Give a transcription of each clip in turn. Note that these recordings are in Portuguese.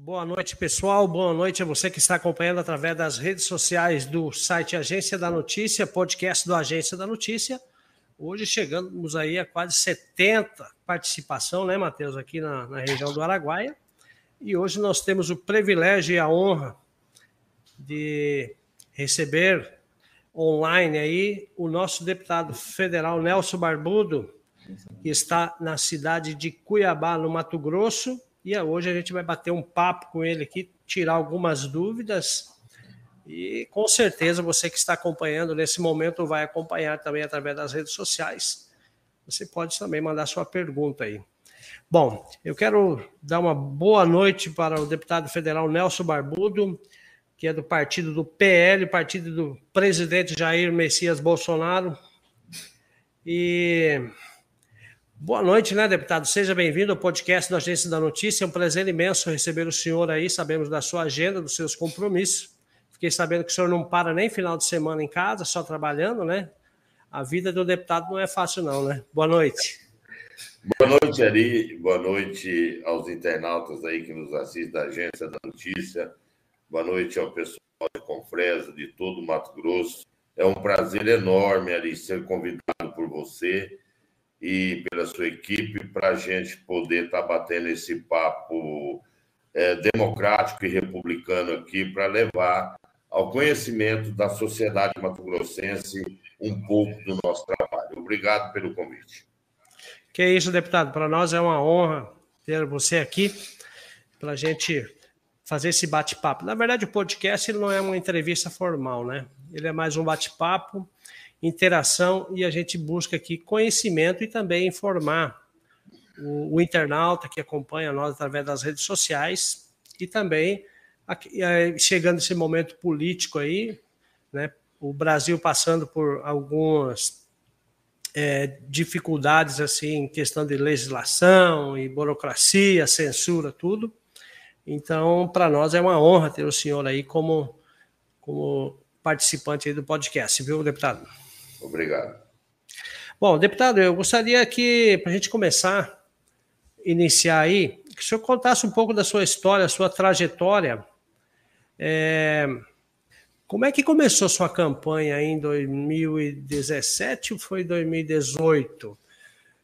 Boa noite, pessoal. Boa noite a você que está acompanhando através das redes sociais do site Agência da Notícia, podcast do Agência da Notícia. Hoje chegamos aí a quase 70 participação, né, Matheus, aqui na, na região do Araguaia. E hoje nós temos o privilégio e a honra de receber online aí o nosso deputado federal Nelson Barbudo, que está na cidade de Cuiabá, no Mato Grosso, e hoje a gente vai bater um papo com ele aqui, tirar algumas dúvidas. E com certeza você que está acompanhando nesse momento vai acompanhar também através das redes sociais. Você pode também mandar sua pergunta aí. Bom, eu quero dar uma boa noite para o deputado federal Nelson Barbudo, que é do partido do PL, partido do presidente Jair Messias Bolsonaro. E Boa noite, né, deputado? Seja bem-vindo ao podcast da Agência da Notícia. É um prazer imenso receber o senhor aí. Sabemos da sua agenda, dos seus compromissos. Fiquei sabendo que o senhor não para nem final de semana em casa, só trabalhando, né? A vida do deputado não é fácil, não, né? Boa noite. Boa noite, Ari. Boa noite aos internautas aí que nos assistem da Agência da Notícia. Boa noite ao pessoal de Confresa, de todo o Mato Grosso. É um prazer enorme, Ari, ser convidado por você e pela sua equipe para a gente poder estar tá batendo esse papo é, democrático e republicano aqui para levar ao conhecimento da sociedade mato-grossense um pouco do nosso trabalho. Obrigado pelo convite. Que é isso, deputado. Para nós é uma honra ter você aqui para a gente fazer esse bate-papo. Na verdade, o podcast não é uma entrevista formal, né? Ele é mais um bate-papo interação e a gente busca aqui conhecimento e também informar o, o internauta que acompanha nós através das redes sociais e também aqui, chegando esse momento político aí, né, o Brasil passando por algumas é, dificuldades assim em questão de legislação e burocracia, censura, tudo. Então, para nós é uma honra ter o senhor aí como, como participante do podcast, viu, deputado? Obrigado. Bom, deputado, eu gostaria que, para a gente começar, iniciar aí, que o senhor contasse um pouco da sua história, sua trajetória. É, como é que começou a sua campanha em 2017 ou foi 2018?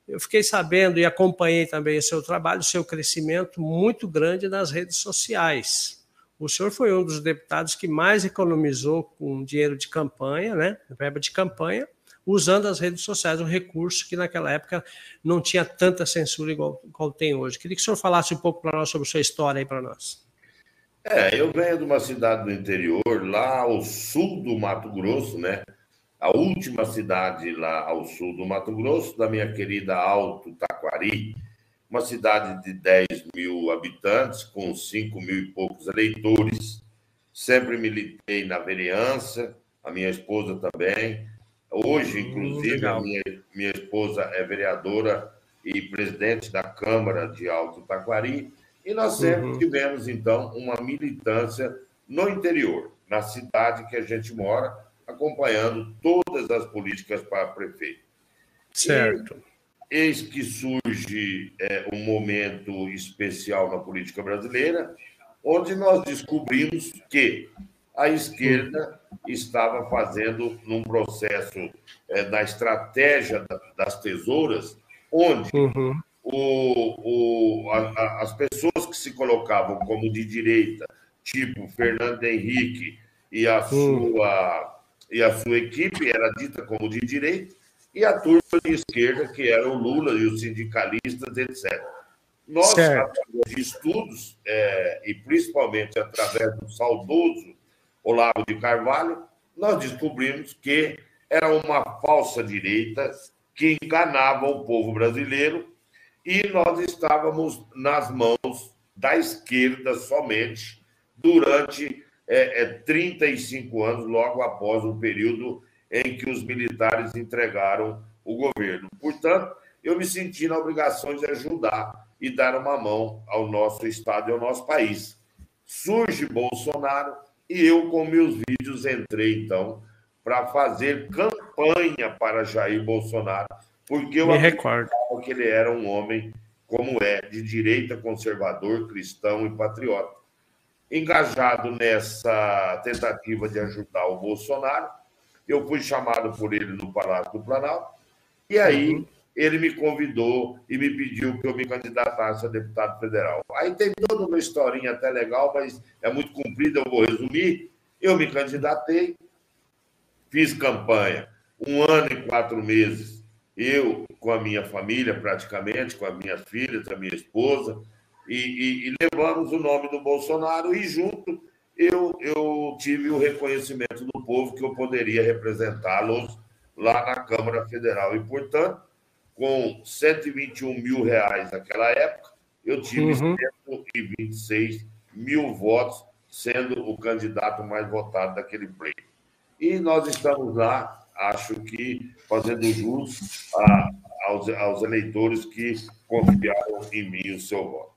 Eu fiquei sabendo e acompanhei também o seu trabalho, o seu crescimento muito grande nas redes sociais. O senhor foi um dos deputados que mais economizou com dinheiro de campanha, né? Verba de campanha, usando as redes sociais, um recurso que naquela época não tinha tanta censura igual, igual tem hoje. Queria que o senhor falasse um pouco para nós sobre a sua história aí para nós. É, eu venho de uma cidade do interior, lá ao sul do Mato Grosso, né? A última cidade lá ao sul do Mato Grosso, da minha querida Alto Taquari, uma cidade de 10 mil habitantes, com 5 mil e poucos eleitores. Sempre militei na vereança, a minha esposa também. Hoje, hum, inclusive, a minha, minha esposa é vereadora e presidente da Câmara de Alto Taquari. E nós sempre uhum. tivemos, então, uma militância no interior, na cidade que a gente mora, acompanhando todas as políticas para prefeito. Certo. E Eis que surge é, um momento especial na política brasileira, onde nós descobrimos que a esquerda estava fazendo num processo é, da estratégia das tesouras, onde uhum. o, o, a, as pessoas que se colocavam como de direita, tipo Fernando Henrique e a, uhum. sua, e a sua equipe, era dita como de direita, e a turma de esquerda, que era o Lula e os sindicalistas, etc. Nós, certo. através de estudos, é, e principalmente através do saudoso Olavo de Carvalho, nós descobrimos que era uma falsa direita que enganava o povo brasileiro e nós estávamos nas mãos da esquerda somente durante é, é, 35 anos, logo após o período em que os militares entregaram o governo. Portanto, eu me senti na obrigação de ajudar e dar uma mão ao nosso Estado e ao nosso país. Surge Bolsonaro e eu, com meus vídeos, entrei, então, para fazer campanha para Jair Bolsonaro, porque eu recordo que ele era um homem, como é, de direita, conservador, cristão e patriota. engajado nessa tentativa de ajudar o Bolsonaro. Eu fui chamado por ele no Palácio do Planalto, e aí uhum. ele me convidou e me pediu que eu me candidatasse a deputado federal. Aí tem toda uma historinha até legal, mas é muito comprida, eu vou resumir. Eu me candidatei, fiz campanha um ano e quatro meses, eu com a minha família, praticamente, com as minhas filhas, a minha esposa, e, e, e levamos o nome do Bolsonaro, e junto eu, eu tive o reconhecimento do povo que eu poderia representá-los lá na Câmara Federal. E, portanto, com 121 mil reais naquela época, eu tive uhum. 126 mil votos, sendo o candidato mais votado daquele pleito. E nós estamos lá, acho que fazendo jus a, aos, aos eleitores que confiaram em mim o seu voto.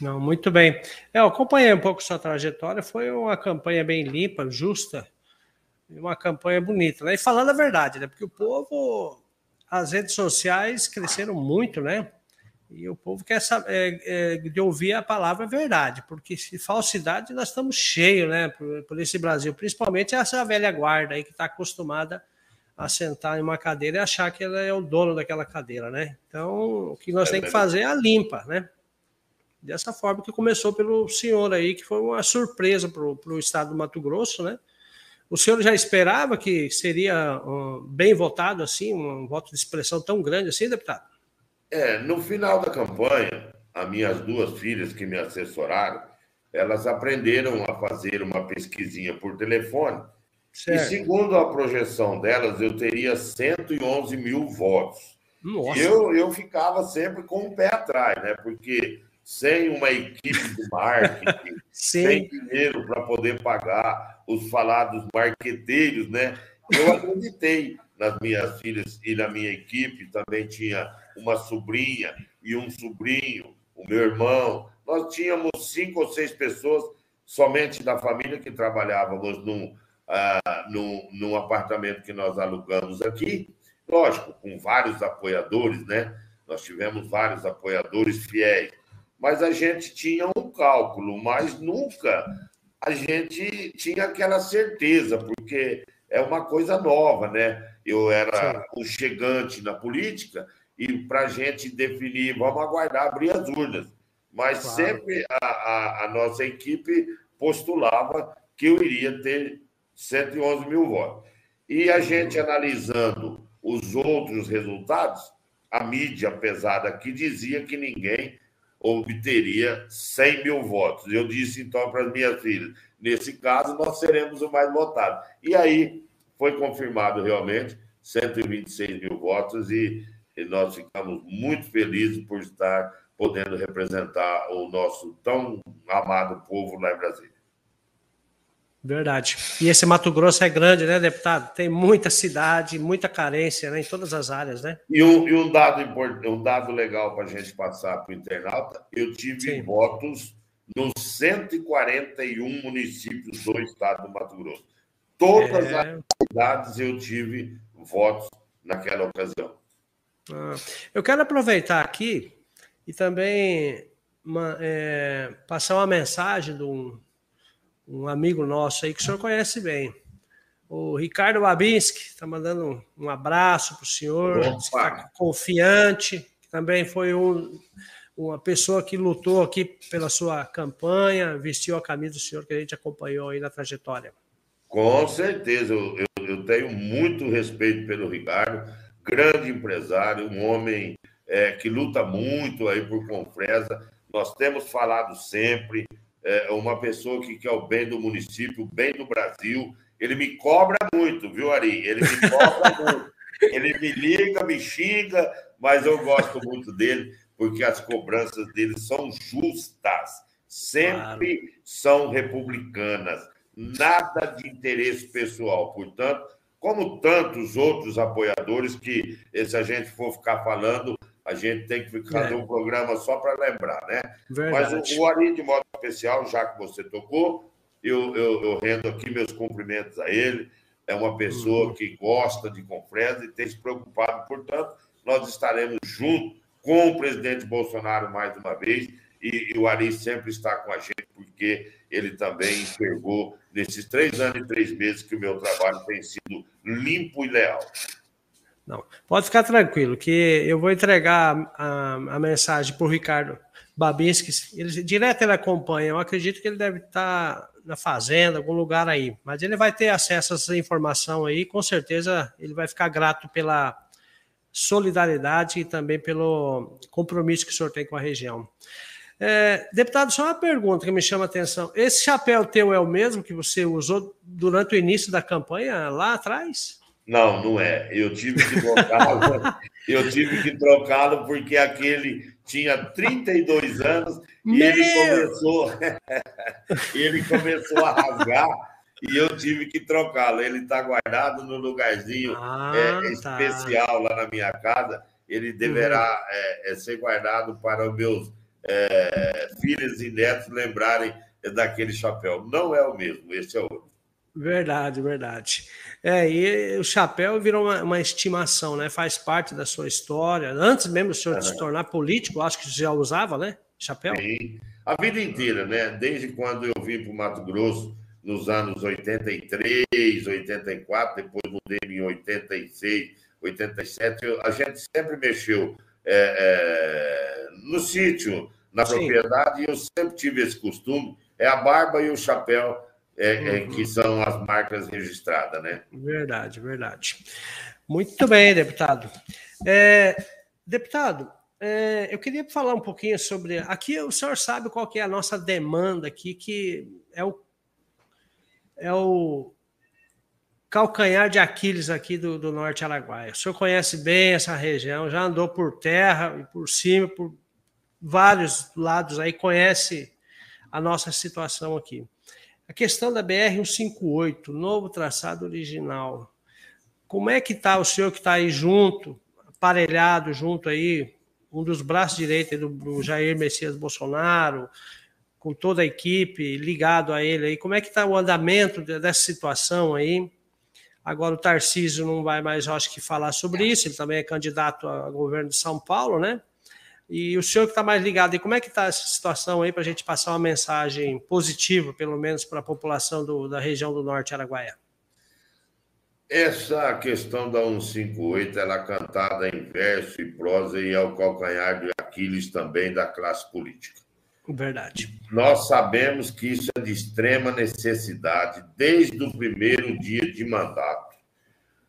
Não, muito bem. Eu acompanhei um pouco sua trajetória, foi uma campanha bem limpa, justa, uma campanha bonita, né? E falando a verdade, né? Porque o povo, as redes sociais cresceram muito, né? E o povo quer saber, é, é, de ouvir a palavra verdade, porque se falsidade nós estamos cheios, né? Por, por esse Brasil, principalmente essa velha guarda aí que está acostumada a sentar em uma cadeira e achar que ela é o dono daquela cadeira, né? Então, o que nós é temos que fazer é a limpa, né? Dessa forma que começou pelo senhor aí, que foi uma surpresa para o estado do Mato Grosso, né? O senhor já esperava que seria bem votado assim, um voto de expressão tão grande assim, deputado? É, no final da campanha, as minhas duas filhas que me assessoraram, elas aprenderam a fazer uma pesquisinha por telefone. Certo. E segundo a projeção delas, eu teria 111 mil votos. Nossa. E eu, eu ficava sempre com o pé atrás, né? Porque sem uma equipe de marketing, sem dinheiro para poder pagar os falados marqueteiros, né? Eu acreditei nas minhas filhas e na minha equipe. Também tinha uma sobrinha e um sobrinho, o meu irmão. Nós tínhamos cinco ou seis pessoas somente da família que trabalhávamos num, uh, num, num apartamento que nós alugamos aqui. Lógico, com vários apoiadores, né? Nós tivemos vários apoiadores fiéis mas a gente tinha um cálculo, mas nunca a gente tinha aquela certeza, porque é uma coisa nova, né? Eu era o chegante na política e para a gente definir, vamos aguardar abrir as urnas. Mas claro. sempre a, a, a, nossa equipe postulava que eu iria ter 111 mil votos. E a gente analisando os outros resultados, a mídia pesada aqui dizia que ninguém obteria 100 mil votos. Eu disse então para as minhas filhas: nesse caso, nós seremos o mais votado. E aí foi confirmado realmente 126 mil votos e, e nós ficamos muito felizes por estar podendo representar o nosso tão amado povo lá em Brasília. Verdade. E esse Mato Grosso é grande, né, deputado? Tem muita cidade, muita carência né, em todas as áreas, né? E um, e um dado importante, um dado legal para a gente passar para o internauta, eu tive Sim. votos nos 141 municípios do estado do Mato Grosso. Todas é... as cidades eu tive votos naquela ocasião. Ah, eu quero aproveitar aqui e também uma, é, passar uma mensagem de um um amigo nosso aí que o senhor conhece bem. O Ricardo Babinski está mandando um abraço para o senhor, está confiante, que também foi um, uma pessoa que lutou aqui pela sua campanha, vestiu a camisa do senhor que a gente acompanhou aí na trajetória. Com certeza, eu, eu tenho muito respeito pelo Ricardo, grande empresário, um homem é, que luta muito aí por Confresa. Nós temos falado sempre, é, uma pessoa que quer o bem do município, o bem do Brasil. Ele me cobra muito, viu, Ari? Ele me cobra muito. Ele me liga, me xinga, mas eu gosto muito dele, porque as cobranças dele são justas, sempre claro. são republicanas, nada de interesse pessoal. Portanto, como tantos outros apoiadores que, se a gente for ficar falando, a gente tem que fazer é. um programa só para lembrar, né? Verdade. Mas o, o Ari, de modo especial, já que você tocou, eu, eu, eu, rendo aqui meus cumprimentos a ele. É uma pessoa uhum. que gosta de Confresa e tem se preocupado. Portanto, nós estaremos junto com o presidente Bolsonaro mais uma vez. e, e o Ari sempre está com a gente, porque ele também enxergou nesses três anos e três meses que o meu trabalho tem sido limpo e leal. Não, pode ficar tranquilo, que eu vou entregar a, a mensagem para o Ricardo Babinski. Ele, direto ele acompanha, eu acredito que ele deve estar na fazenda, algum lugar aí, mas ele vai ter acesso a essa informação aí, com certeza ele vai ficar grato pela solidariedade e também pelo compromisso que o senhor tem com a região. É, deputado, só uma pergunta que me chama a atenção. Esse chapéu teu é o mesmo que você usou durante o início da campanha lá atrás? Não, não é. Eu tive que trocá-lo. eu tive que trocá-lo porque aquele tinha 32 anos e Meu... ele começou ele começou a rasgar e eu tive que trocá-lo. Ele está guardado no lugarzinho ah, é, tá. especial lá na minha casa. Ele deverá uhum. é, é, ser guardado para os meus é, filhos e netos lembrarem daquele chapéu. Não é o mesmo, esse é outro. Verdade, verdade. É, e o chapéu virou uma, uma, estimação, né? Faz parte da sua história. Antes mesmo do senhor uhum. se tornar político, acho que já usava, né? Chapéu? Sim. A vida inteira, né? Desde quando eu vim para o Mato Grosso, nos anos 83, 84, depois mudei em 86, 87, a gente sempre mexeu é, é, no sítio, na Sim. propriedade, e eu sempre tive esse costume, é a barba e o chapéu é, é uhum. que são as marcas registradas, né? Verdade, verdade. Muito bem, deputado. É, deputado, é, eu queria falar um pouquinho sobre. Aqui o senhor sabe qual que é a nossa demanda aqui, que é o, é o calcanhar de Aquiles aqui do, do Norte Araguaia. O senhor conhece bem essa região, já andou por terra e por cima, por vários lados aí, conhece a nossa situação aqui. A questão da BR-158, novo traçado original. Como é que está o senhor que está aí junto, aparelhado junto aí, um dos braços direitos do, do Jair Messias Bolsonaro, com toda a equipe ligado a ele aí, como é que está o andamento dessa situação aí? Agora o Tarcísio não vai mais, acho que, falar sobre isso, ele também é candidato a governo de São Paulo, né? E o senhor que está mais ligado, e como é que está essa situação aí para a gente passar uma mensagem positiva, pelo menos para a população do, da região do Norte Araguaia? Essa questão da 158, ela é cantada em verso e prosa e é o calcanhar de Aquiles também da classe política. Verdade. Nós sabemos que isso é de extrema necessidade desde o primeiro dia de mandato.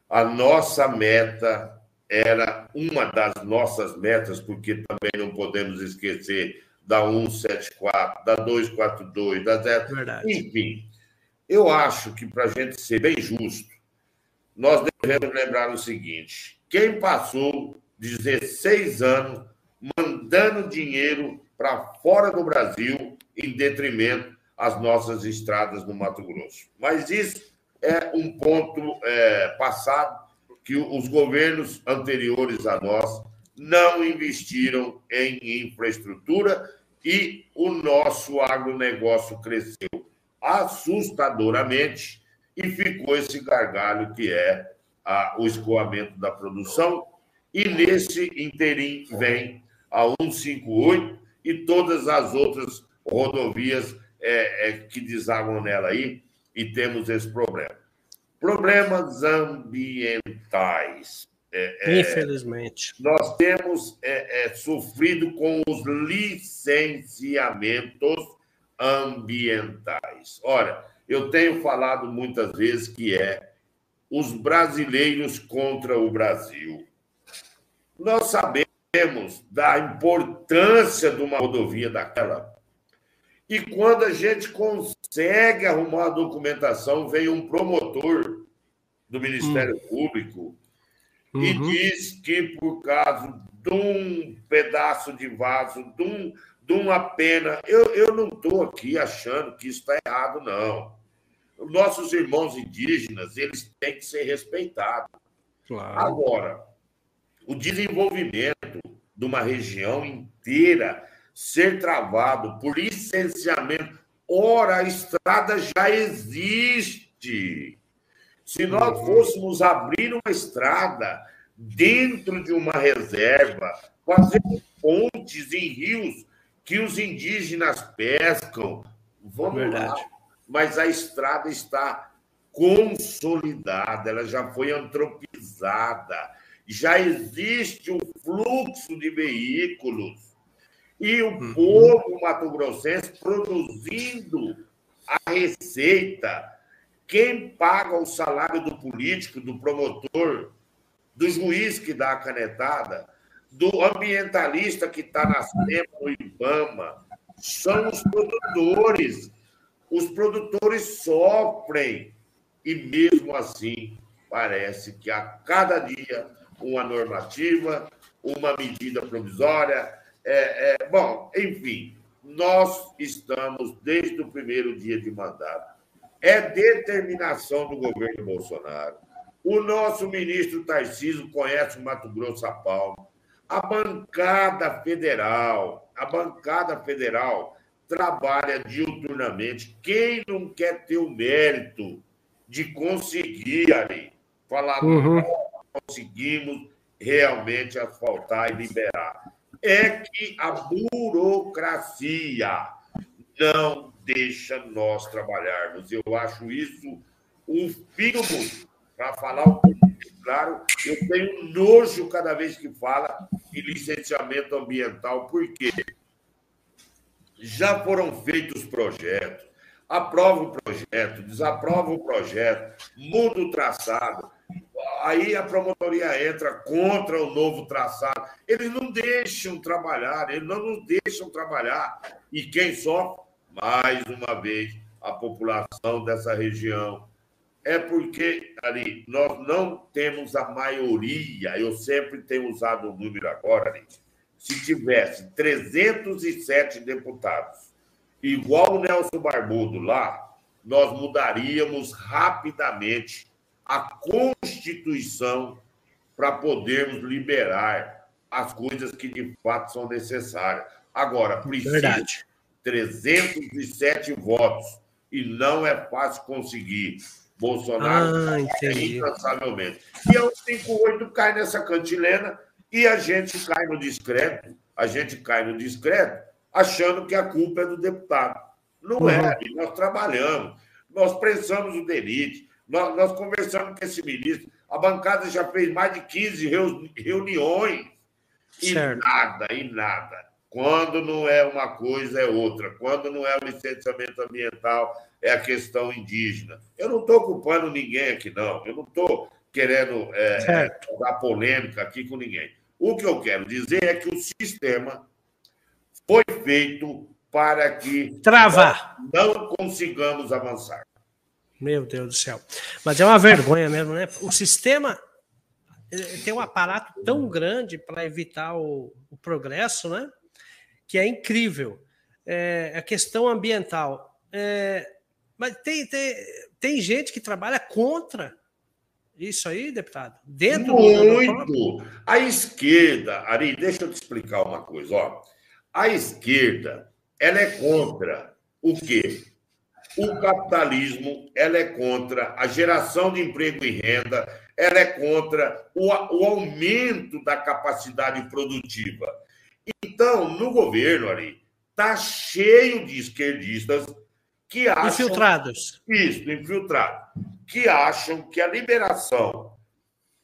A nossa meta era uma das nossas metas, porque também não podemos esquecer da 174, da 242, da 0. Verdade. Enfim, eu acho que para a gente ser bem justo, nós devemos lembrar o seguinte: quem passou 16 anos mandando dinheiro para fora do Brasil em detrimento às nossas estradas no Mato Grosso. Mas isso é um ponto é, passado que os governos anteriores a nós não investiram em infraestrutura e o nosso agronegócio cresceu assustadoramente e ficou esse gargalho que é a, o escoamento da produção. E nesse interim vem a 158 e todas as outras rodovias é, é, que desagam nela aí, e temos esse problema. Problemas ambientais. É, é, Infelizmente. Nós temos é, é, sofrido com os licenciamentos ambientais. Olha, eu tenho falado muitas vezes que é os brasileiros contra o Brasil. Nós sabemos da importância de uma rodovia daquela e quando a gente consegue arrumar a documentação, vem um promotor do Ministério uhum. Público uhum. e diz que, por causa de um pedaço de vaso, de, um, de uma pena, eu, eu não estou aqui achando que isso está errado, não. Nossos irmãos indígenas, eles têm que ser respeitados. Claro. Agora, o desenvolvimento de uma região inteira ser travado por licenciamento. Ora, a estrada já existe. Se nós uhum. fôssemos abrir uma estrada dentro de uma reserva, fazer pontes em rios que os indígenas pescam. Vamos Verdade. lá. Mas a estrada está consolidada, ela já foi antropizada, já existe um fluxo de veículos. E o uhum. povo mato-grossense produzindo a receita. Quem paga o salário do político, do promotor, do juiz que dá a canetada, do ambientalista que está na SEMA, no IBAMA, são os produtores. Os produtores sofrem. E mesmo assim, parece que a cada dia uma normativa, uma medida provisória. É, é, bom, enfim, nós estamos desde o primeiro dia de mandato. É determinação do governo Bolsonaro. O nosso ministro Tarcísio conhece o Mato Grosso a Paulo. A bancada federal, a bancada federal trabalha diuturnamente. Quem não quer ter o mérito de conseguir ali falar, uhum. conseguimos realmente asfaltar e liberar? É que a burocracia não deixa nós trabalharmos. Eu acho isso um filme, para falar um pouco claro, eu tenho nojo cada vez que fala em licenciamento ambiental, porque já foram feitos projetos, aprova o projeto, desaprova o projeto, muda o traçado, aí a promotoria entra contra o novo traçado. Eles não deixam trabalhar, eles não nos deixam trabalhar. E quem sofre? Mais uma vez, a população dessa região. É porque ali nós não temos a maioria, eu sempre tenho usado o número agora, ali, se tivesse 307 deputados, igual o Nelson Barbudo lá, nós mudaríamos rapidamente a Constituição para podermos liberar as coisas que de fato são necessárias. Agora, precisa Verdade. 307 votos e não é fácil conseguir. Bolsonaro ah, é incansavelmente. E o 58 cai nessa cantilena e a gente cai no discreto, a gente cai no discreto, achando que a culpa é do deputado. Não uhum. é, nós trabalhamos, nós prensamos o delite, nós, nós conversamos com esse ministro, a bancada já fez mais de 15 reuniões e certo. nada, e nada. Quando não é uma coisa, é outra. Quando não é o licenciamento ambiental, é a questão indígena. Eu não estou culpando ninguém aqui, não. Eu não estou querendo é, dar polêmica aqui com ninguém. O que eu quero dizer é que o sistema foi feito para que Travar. não consigamos avançar. Meu Deus do céu. Mas é uma vergonha mesmo, né? O sistema tem um aparato tão grande para evitar o, o, progresso, né? Que é incrível. É, a questão ambiental. É, mas tem, tem, tem gente que trabalha contra isso aí, deputado? Dentro Muito. Do... A esquerda, Ari, deixa eu te explicar uma coisa. Ó. A esquerda, ela é contra o quê? O capitalismo, ela é contra a geração de emprego e renda, ela é contra o, o aumento da capacidade produtiva. Então, no governo ali, está cheio de esquerdistas que acham. Infiltrados. Isso, infiltrados. Que acham que a liberação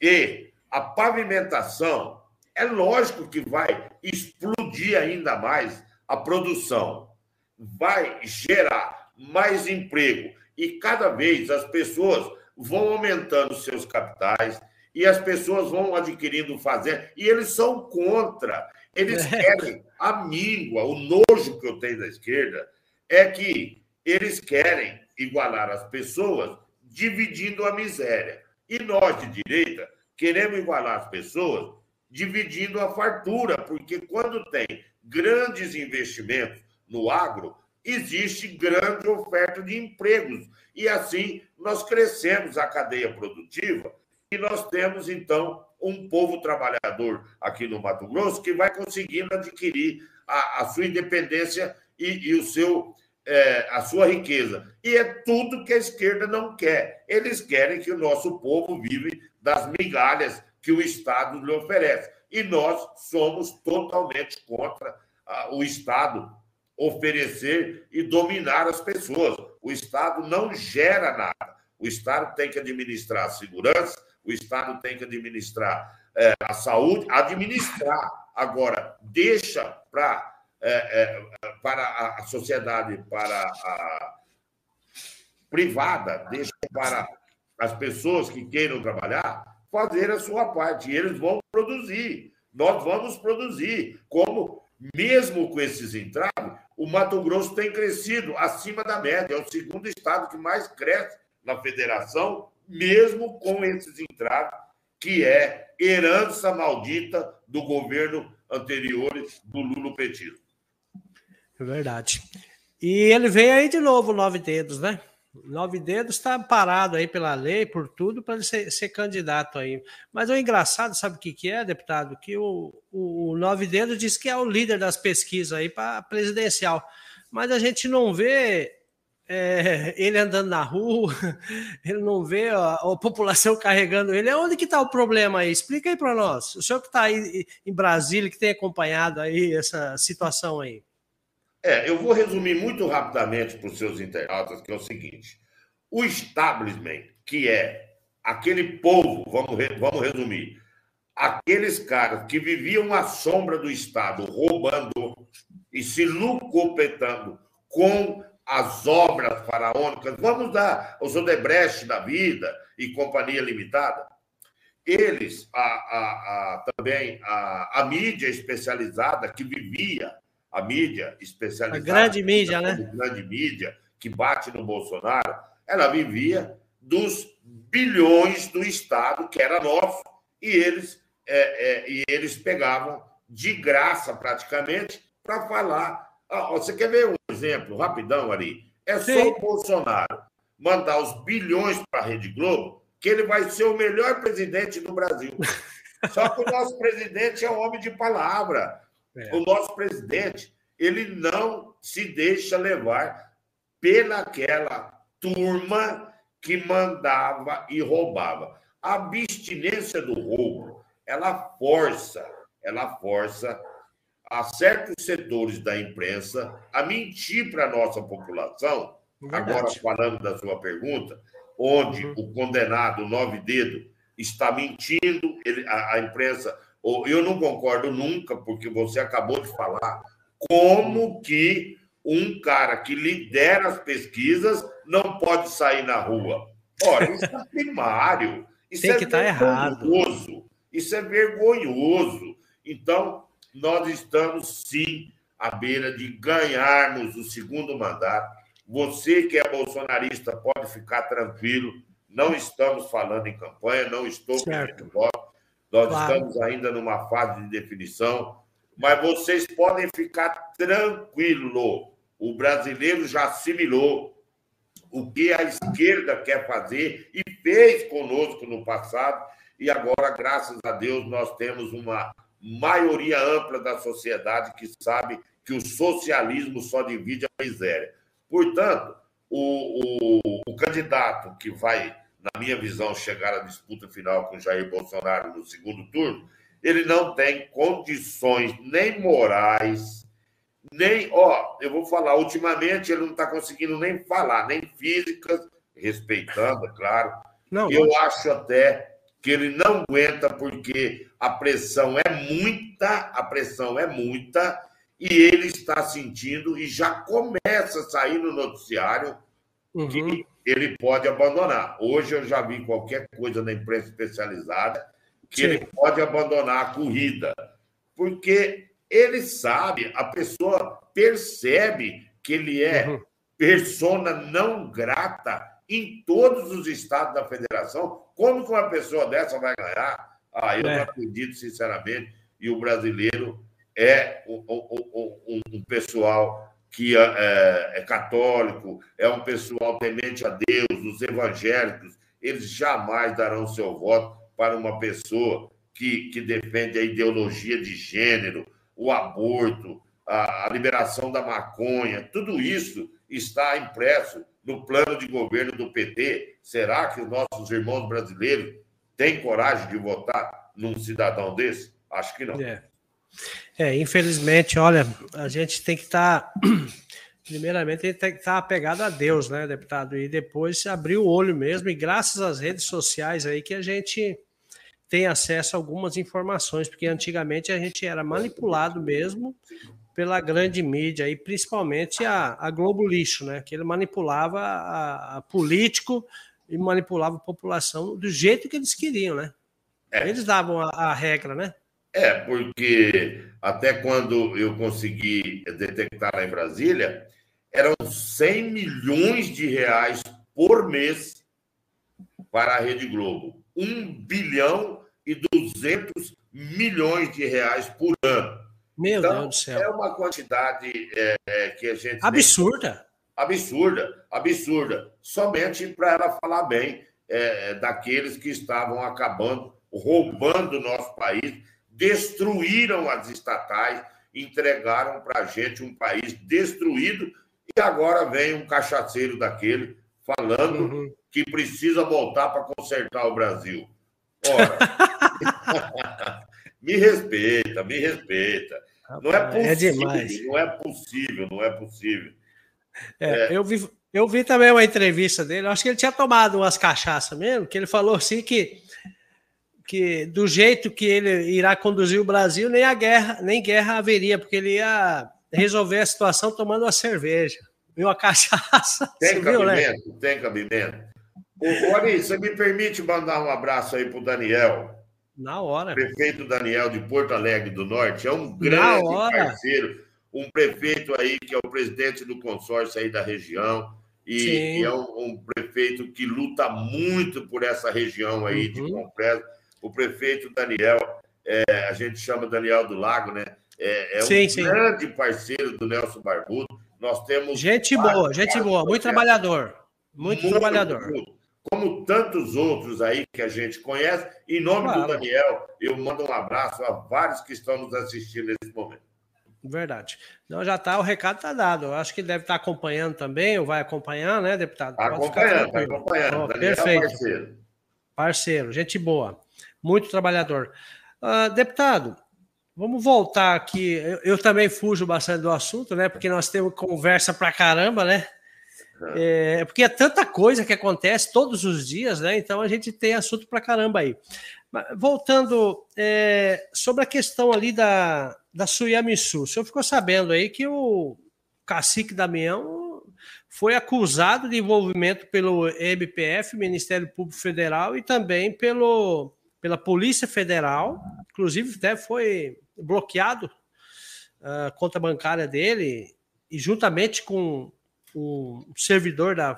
e a pavimentação é lógico que vai explodir ainda mais a produção, vai gerar mais emprego. E cada vez as pessoas vão aumentando seus capitais e as pessoas vão adquirindo fazer e eles são contra. Eles é. querem a míngua, o nojo que eu tenho da esquerda é que eles querem igualar as pessoas dividindo a miséria. E nós de direita queremos igualar as pessoas dividindo a fartura, porque quando tem grandes investimentos no agro, existe grande oferta de empregos. E assim nós crescemos a cadeia produtiva e nós temos, então, um povo trabalhador aqui no Mato Grosso que vai conseguindo adquirir a, a sua independência e, e o seu, é, a sua riqueza. E é tudo que a esquerda não quer. Eles querem que o nosso povo vive das migalhas que o Estado lhe oferece. E nós somos totalmente contra o Estado oferecer e dominar as pessoas. O Estado não gera nada. O Estado tem que administrar a segurança, o Estado tem que administrar é, a saúde, administrar. Agora, deixa pra, é, é, para a sociedade, para a privada, deixa para as pessoas que queiram trabalhar fazer a sua parte. E eles vão produzir. Nós vamos produzir. Como, mesmo com esses entraves, o Mato Grosso tem crescido acima da média. É o segundo estado que mais cresce na federação, mesmo com esses entraves, que é herança maldita do governo anterior do Lula Petismo. É verdade. E ele vem aí de novo, nove dedos, né? Nove Dedos está parado aí pela lei, por tudo, para ele ser, ser, candidato aí. Mas o engraçado, sabe o que, que é, deputado? Que o, o, o Nove Dedos diz que é o líder das pesquisas aí para presidencial. Mas a gente não vê é, ele andando na rua, ele não vê a, a população carregando ele. Onde que está o problema aí? Explica aí para nós. O senhor que está aí em Brasília, que tem acompanhado aí essa situação aí. É, eu vou resumir muito rapidamente para os seus internautas, que é o seguinte: o establishment, que é aquele povo, vamos, vamos resumir, aqueles caras que viviam à sombra do Estado, roubando e se lucopetando com as obras faraônicas, vamos dar os Odebrecht da vida e Companhia Limitada, eles, a, a, a também a mídia especializada que vivia a mídia especializada. A grande mídia, né? A grande mídia que bate no Bolsonaro, ela vivia dos bilhões do Estado, que era nosso, e eles, é, é, e eles pegavam de graça, praticamente, para falar. Ah, você quer ver um exemplo rapidão, Ari? É só Sim. o Bolsonaro mandar os bilhões para a Rede Globo, que ele vai ser o melhor presidente do Brasil. Só que o nosso presidente é um homem de palavra. É. O nosso presidente, ele não se deixa levar pelaquela turma que mandava e roubava. A abstinência do roubo, ela força, ela força a certos setores da imprensa a mentir para a nossa população. Verdade. Agora, falando da sua pergunta, onde uhum. o condenado Nove Dedo está mentindo, ele, a, a imprensa eu não concordo nunca, porque você acabou de falar como que um cara que lidera as pesquisas não pode sair na rua. Olha, isso é primário. Isso Tem é que estar tá errado. Isso é vergonhoso. Então, nós estamos sim à beira de ganharmos o segundo mandato. Você que é bolsonarista pode ficar tranquilo. Não estamos falando em campanha, não estou pedindo voto. Nós claro. estamos ainda numa fase de definição, mas vocês podem ficar tranquilo. O brasileiro já assimilou o que a esquerda quer fazer e fez conosco no passado, e agora, graças a Deus, nós temos uma maioria ampla da sociedade que sabe que o socialismo só divide a miséria. Portanto, o, o, o candidato que vai na minha visão, chegar à disputa final com Jair Bolsonaro no segundo turno, ele não tem condições nem morais, nem. Ó, eu vou falar, ultimamente ele não está conseguindo nem falar, nem físicas, respeitando, é claro. Não, eu não. acho até que ele não aguenta porque a pressão é muita, a pressão é muita, e ele está sentindo e já começa a sair no noticiário uhum. que ele pode abandonar. Hoje eu já vi qualquer coisa na imprensa especializada que Sim. ele pode abandonar a corrida, porque ele sabe, a pessoa percebe que ele é uhum. persona não grata em todos os estados da federação. Como que uma pessoa dessa vai ganhar? Ah, eu é. não acredito, sinceramente, e o brasileiro é um, um, um, um pessoal que é, é, é, católico, é um pessoal temente a Deus, os evangélicos, eles jamais darão seu voto para uma pessoa que, que defende a ideologia de gênero, o aborto, a, a liberação da maconha, tudo isso está impresso no plano de governo do PT. Será que os nossos irmãos brasileiros têm coragem de votar num cidadão desse? Acho que não. É. É, infelizmente, olha, a gente tem que estar. Tá, primeiramente, tem que estar tá apegado a Deus, né, deputado? E depois abrir o olho mesmo, e graças às redes sociais aí que a gente tem acesso a algumas informações, porque antigamente a gente era manipulado mesmo pela grande mídia, e principalmente a, a Globo Lixo, né? Que ele manipulava a, a político e manipulava a população do jeito que eles queriam, né? É. Eles davam a, a, regra, né? É, porque até quando eu consegui detectar lá em Brasília, eram 100 milhões de reais por mês para a Rede Globo. 1 bilhão e 200 milhões de reais por ano. Meu então, Deus do céu. É uma quantidade é, é, que a gente. Absurda. Absurda, absurda. Somente para ela falar bem é, daqueles que estavam acabando, roubando o nosso país, destruíram as estatais, entregaram para a gente um país destruído, e agora vem um cachaceiro daquele falando uhum. que precisa voltar para consertar o Brasil. Ora, me respeita, me respeita. Não é, é possível, é demais. não é possível, não é possível. É, é. Eu, vi, eu vi também uma entrevista dele, acho que ele tinha tomado umas cachaças mesmo, que ele falou assim que, que do jeito que ele irá conduzir o Brasil, nem a guerra, nem guerra haveria, porque ele ia resolver a situação tomando uma cerveja e uma cachaça. Tem cabimento, viu, né? tem cabimento. Ô, você me permite mandar um abraço aí para o Daniel. Na hora. Prefeito Daniel de Porto Alegre do Norte. É um grande parceiro. Um prefeito aí que é o presidente do consórcio aí da região. E, e é um, um, prefeito que luta muito por essa região aí uhum. de Compresa. O prefeito Daniel, é, a gente chama Daniel do Lago, né? É, é sim, um sim. grande parceiro do Nelson Barbudo. Nós temos. Gente boa, gente boa, muito trabalhador. Muito, muito trabalhador. Muito como tantos outros aí que a gente conhece. Em nome claro. do Daniel, eu mando um abraço a vários que estão nos assistindo nesse momento. Verdade. Não, já está, o recado está dado. Eu acho que deve estar tá acompanhando também, ou vai acompanhar, né, deputado? Acompanhando, está acompanhando. Oh, Daniel é perfeito. parceiro. Parceiro, gente boa. Muito trabalhador. Uh, deputado, vamos voltar aqui. Eu, eu, também fujo bastante do assunto, né? Porque nós temos conversa pra caramba, né? É, é, porque é tanta coisa que acontece todos os dias, né? Então a gente tem assunto para caramba aí. Voltando é, sobre a questão ali da, da Suyamisu, o senhor ficou sabendo aí que o cacique Damião foi acusado de envolvimento pelo MPF, Ministério Público Federal, e também pelo, pela Polícia Federal, inclusive até foi bloqueado a conta bancária dele, e juntamente com o servidor da,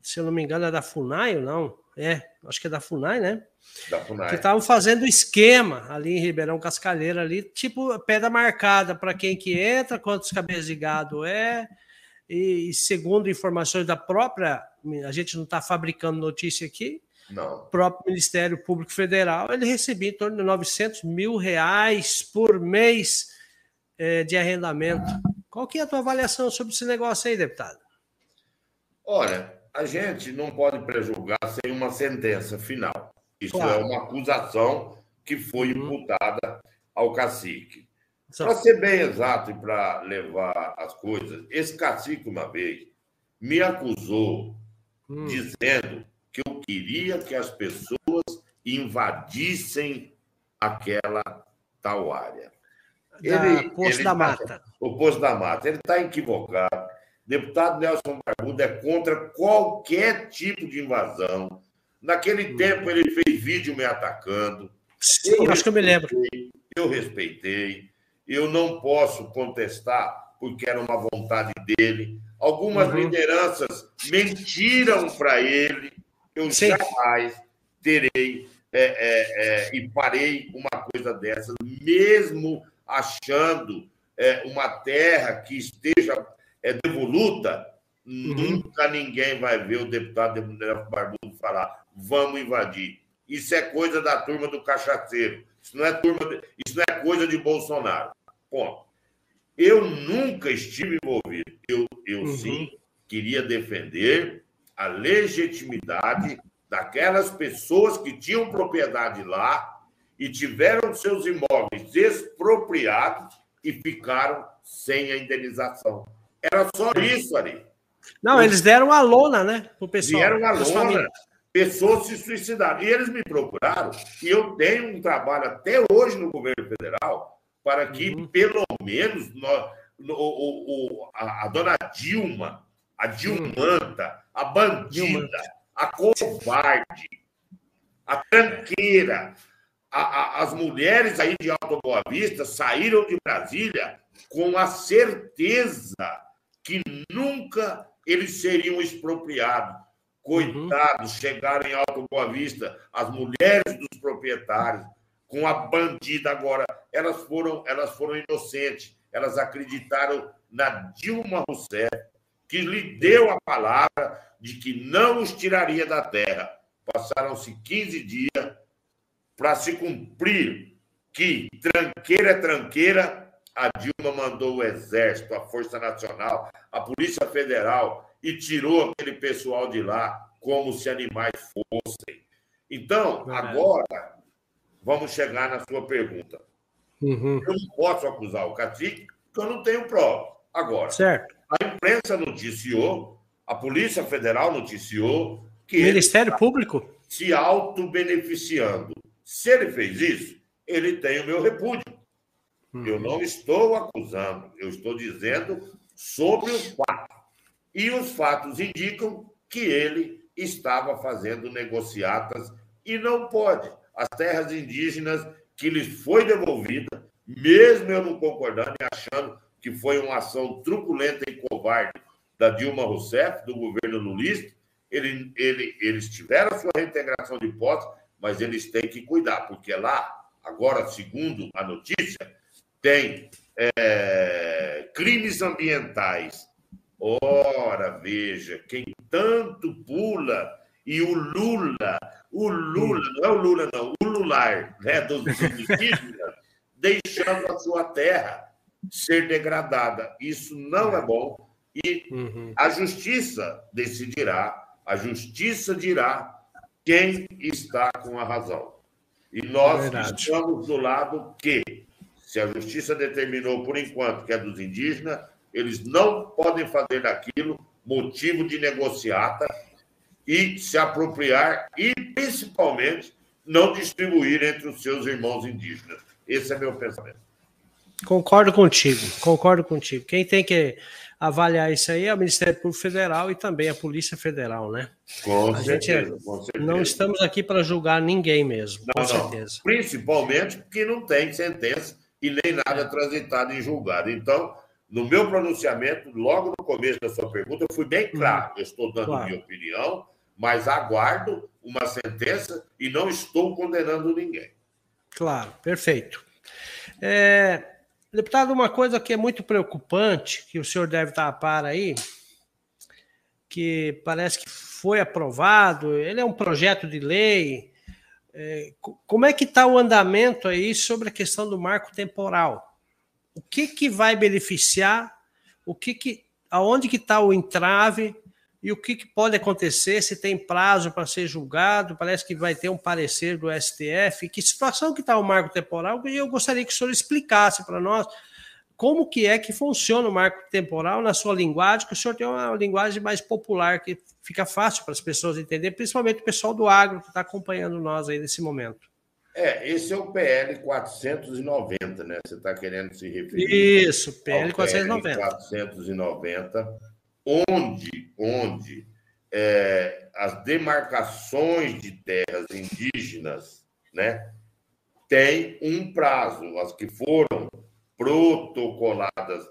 se eu não me engano, é da FUNAI ou não? É, acho que é da FUNAI, né? Da FUNAI. Que estavam fazendo esquema ali em Ribeirão Cascalheira, ali, tipo pedra marcada para quem que entra, quantos cabeças de gado é, e segundo informações da própria, a gente não está fabricando notícia aqui, não. o próprio Ministério Público Federal, ele recebia em torno de 900 mil reais por mês é, de arrendamento. Qual que é a tua avaliação sobre esse negócio aí, deputado? Olha, a gente não pode prejulgar sem uma sentença final. Isso é claro. é uma acusação que foi uhum. imputada ao cacique. Para ser bem exato e para levar as coisas, esse cacique, uma vez, me acusou hum. dizendo queria que as pessoas invadissem aquela tal área. Ele, Poço ele da Mata. O Poço da Mata. Ele está equivocado. Deputado Nelson Barbudo é contra qualquer tipo de invasão. Naquele hum. tempo ele fez vídeo me atacando. Sim, eu acho que eu me lembro. Eu respeitei. Eu não posso contestar porque era uma vontade dele. Algumas uhum. lideranças mentiram para ele. Eu Sim. jamais terei é, é, é, e parei uma coisa dessas, mesmo achando é, uma terra que esteja é, devoluta, uhum. nunca ninguém vai ver o deputado Barbudo falar vamos invadir. Isso é coisa da turma do cachaceiro. Isso não é turma, de, isso não é coisa de Bolsonaro. Ponto. Eu nunca estive envolvido. Eu, eu uhum. sim queria defender a legitimidade daquelas pessoas que tinham propriedade lá e tiveram seus imóveis expropriados e ficaram sem a indenização. Era só isso ali. Não, eles deram a lona, né? Pro pessoal. Deram a lona. Pessoas se suicidaram. E eles me procuraram, e eu tenho um trabalho até hoje no governo federal para que, uhum. pelo menos, nós, o, o, a, a, dona Dilma, a Dilmanta, a bandida, a covarde, a tranqueira, a, a, as mulheres aí de Alto Boa Vista saíram de Brasília com a certeza que nunca eles seriam expropriados. Coitados, uhum. chegaram em Alto Boa Vista, as mulheres dos proprietários, com a bandida agora. Elas foram, elas foram inocentes, elas acreditaram na Dilma Rousseff, que lhe deu a palavra de que não os tiraria da terra. Passaram-se 15 dias para se cumprir que tranqueira é tranqueira, a Dilma mandou o Exército, a Força Nacional, a Polícia Federal e tirou aquele pessoal de lá como se animais fossem. Então, agora, vamos chegar na sua pergunta. Uhum. Eu não posso acusar o cacique porque eu não tenho prova. Agora, certo. A imprensa noticiou, a Polícia Federal noticiou que. O Ministério Público? Se auto-beneficiando. Se ele fez isso, ele tem o meu repúdio. Uhum. Eu não estou acusando, eu estou dizendo sobre os fatos. E os fatos indicam que ele estava fazendo negociatas e não pode. As terras indígenas que lhes foi devolvida, mesmo eu não concordando e achando que foi uma ação truculenta e covarde da Dilma Rousseff, do governo lulista, ele, ele, eles tiveram sua reintegração de posse, mas eles têm que cuidar, porque lá, agora, segundo a notícia, tem é, crimes ambientais. Ora, veja, quem tanto pula, e o Lula, o Lula, não é o Lula, não, o Lular, né, dos indígenas, deixando a sua terra ser degradada. Isso não é bom e uhum. a justiça decidirá, a justiça dirá quem está com a razão. E nós é estamos do lado que, se a justiça determinou por enquanto que é dos indígenas, eles não podem fazer daquilo motivo de negociata e se apropriar e, principalmente, não distribuir entre os seus irmãos indígenas. Esse é meu pensamento. Concordo contigo, concordo contigo. Quem tem que avaliar isso aí é o Ministério Público Federal e também a Polícia Federal, né? Com a certeza, gente, com certeza. Não estamos aqui para julgar ninguém mesmo, não, com não. certeza. Principalmente porque não tem sentença e nem nada transitado em julgado. Então, no meu pronunciamento, logo no começo da sua pergunta, eu fui bem hum. claro. Eu estou dando claro. minha opinião, mas aguardo uma sentença e não estou condenando ninguém. Claro, perfeito. É, Deputado, uma coisa que é muito preocupante, que o senhor deve estar a par aí, que parece que foi aprovado, ele é um projeto de lei. É, como é que está o andamento aí sobre a questão do marco temporal? O que, que vai beneficiar? O que, que aonde que está o entrave? E o que, que, pode acontecer, se tem prazo para ser julgado, parece que vai ter um parecer do STF, que situação que está o marco temporal, e eu gostaria que o senhor explicasse para nós como que é que funciona o marco temporal na sua linguagem, que o senhor tem uma linguagem mais popular, que fica fácil para as pessoas entenderem, principalmente o pessoal do agro que está acompanhando nós aí nesse momento. É, esse é o PL 490, né? Você está querendo se referir. Isso, PL 490. PL 490 onde, onde é, as demarcações de terras indígenas né, têm um prazo, as que foram protocoladas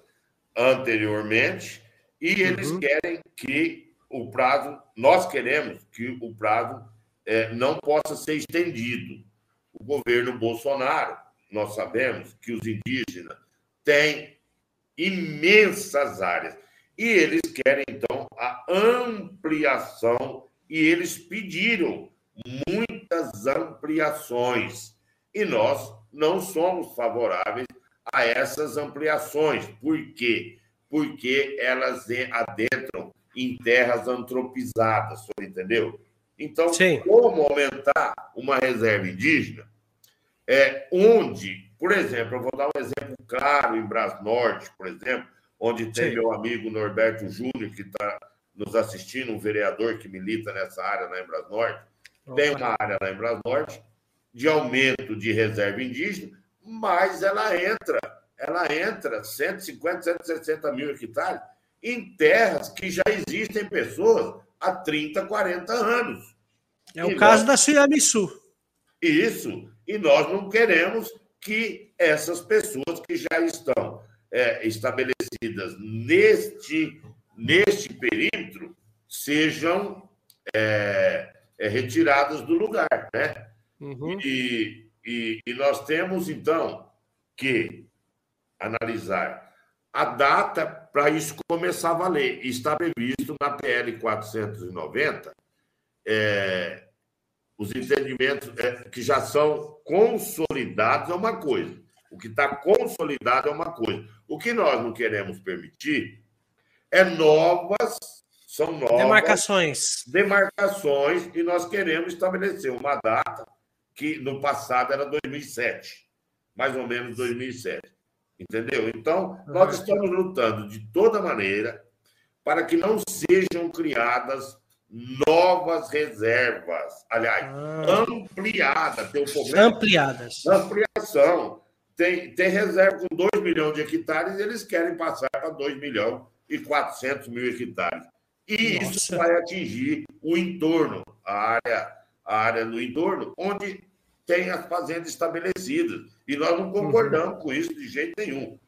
anteriormente, e eles uhum. querem que o prazo, nós queremos que o prazo é, não possa ser estendido. O governo Bolsonaro, nós sabemos que os indígenas têm imensas áreas e eles querem, então, a ampliação, e eles pediram muitas ampliações. E nós não somos favoráveis a essas ampliações. Por quê? Porque elas adentram em terras antropizadas, entendeu? Então, Sim. como aumentar uma reserva indígena? é, onde, por exemplo, eu vou dar um exemplo claro em Brás Norte, por exemplo, onde tem Sim. meu amigo Norberto Júnior, que está nos assistindo, um vereador que milita nessa área lá em Brás Norte. Tem uma área lá em Brás Norte de aumento de reserva indígena, mas ela entra, ela entra 150, 160 mil hectares em terras que já existem pessoas há 30, 40 anos. É o e caso nós... da Suiamisu. Isso. E nós não queremos que essas pessoas que já estão é, estabelecidas neste, neste perímetro sejam é, é, retiradas do lugar. Né? Uhum. E, e, e nós temos, então, que analisar a data para isso começar a valer. Está previsto na PL 490 é, os entendimentos é, que já são consolidados é uma coisa. O que está consolidado é uma coisa. O que nós não queremos permitir é novas, são novas demarcações. Demarcações, e nós queremos estabelecer uma data que no passado era 2007, mais ou menos 2007. Entendeu? Então, nós estamos lutando de toda maneira para que não sejam criadas novas reservas. Aliás, ah. ampliadas. Tem um problema. Ampliadas. Ampliação. Tem, tem reserva com 2 milhões de hectares, eles querem passar para 2 milhões e 400 mil hectares. E Nossa. isso vai atingir o entorno, a área, a área no entorno, onde tem as fazendas estabelecidas. E nós não concordamos uhum. com isso de jeito nenhum.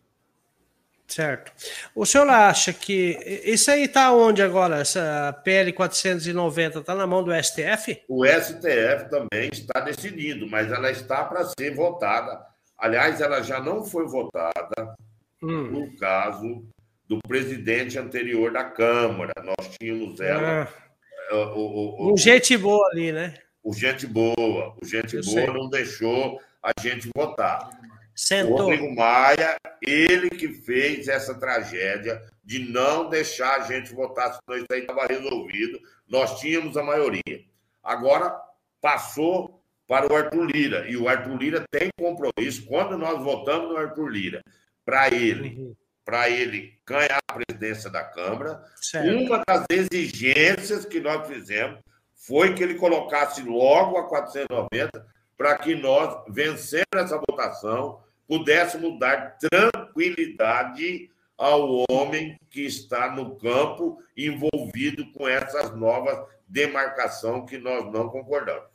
Certo. O senhor acha que isso aí está onde agora? Essa PL 490 está na mão do STF? O STF também está decidindo, mas ela está para ser votada. Aliás, ela já não foi votada hum. no caso do presidente anterior da Câmara. Nós tínhamos ela. Ah. O, o, o, gente boa ali, né? O gente boa. O gente Eu boa sei. não deixou a gente votar. Sentou. O Rodrigo Maia, ele que fez essa tragédia de não deixar a gente votar, senão isso aí estava resolvido. Nós tínhamos a maioria. Agora passou para o Arthur Lira. E o Arthur Lira tem compromisso, quando nós votamos no Arthur Lira, para ele, uhum. para ele ganhar a presidência da Câmara, certo. uma das exigências que nós fizemos foi que ele colocasse logo a 490 para que nós, vencendo essa votação, pudéssemos dar tranquilidade ao homem que está no campo envolvido com essas novas demarcações que nós não concordamos.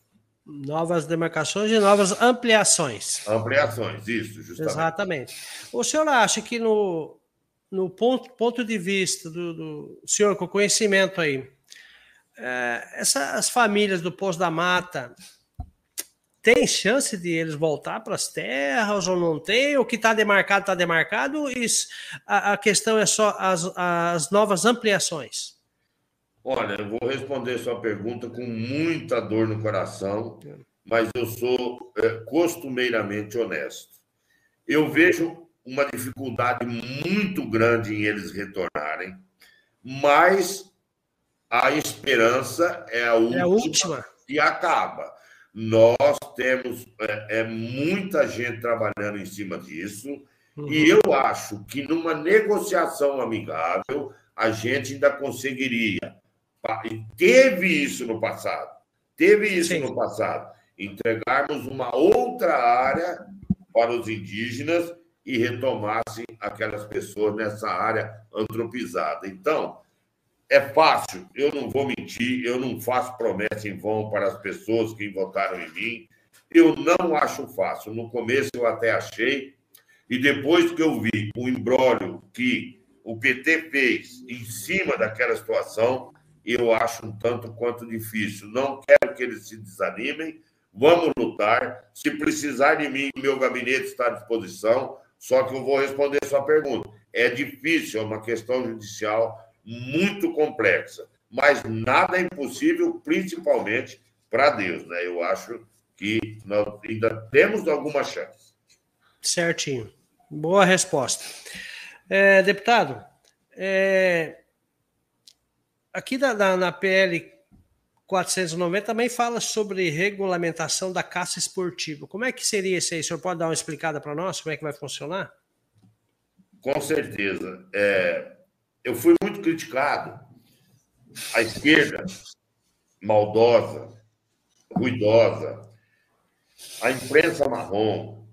Novas demarcações e novas ampliações. Ampliações, isso, justamente. Exatamente. O senhor acha que no, no ponto, ponto de vista do, do senhor, com conhecimento aí, é, essas famílias do Poço da Mata, tem chance de eles voltar para as terras ou não tem? O que está demarcado, está demarcado? Isso, a, a, questão é só as, as novas ampliações. Olha, eu vou responder sua pergunta com muita dor no coração, mas eu sou é, costumeiramente honesto. Eu vejo uma dificuldade muito grande em eles retornarem, mas a esperança é a última, é a última. e acaba. Nós temos é, é, muita gente trabalhando em cima disso, uhum. e eu acho que numa negociação amigável a gente ainda conseguiria. E teve isso no passado, teve isso Sim. no passado. Entregarmos uma outra área para os indígenas e retomassem aquelas pessoas nessa área antropizada. Então, é fácil, eu não vou mentir, eu não faço promessa em vão para as pessoas que votaram em mim. Eu não acho fácil. No começo eu até achei, e depois que eu vi o embrólio que o PT fez em cima daquela situação, eu acho um tanto quanto difícil. Não quero que eles se desanimem, vamos lutar. Se precisar de mim, meu gabinete está à disposição. Só que eu vou responder sua pergunta. É difícil, é uma questão judicial muito complexa, mas nada é impossível, principalmente para Deus, né? Eu acho que nós ainda temos alguma chance. Certinho. Boa resposta. É, deputado, é, aqui da, da, na PL 490 também fala sobre regulamentação da caça esportiva. Como é que seria isso aí? O senhor pode dar uma explicada para nós? Como é que vai funcionar? Com certeza. É, eu fui muito criticado. A esquerda, maldosa, ruidosa, a imprensa marrom,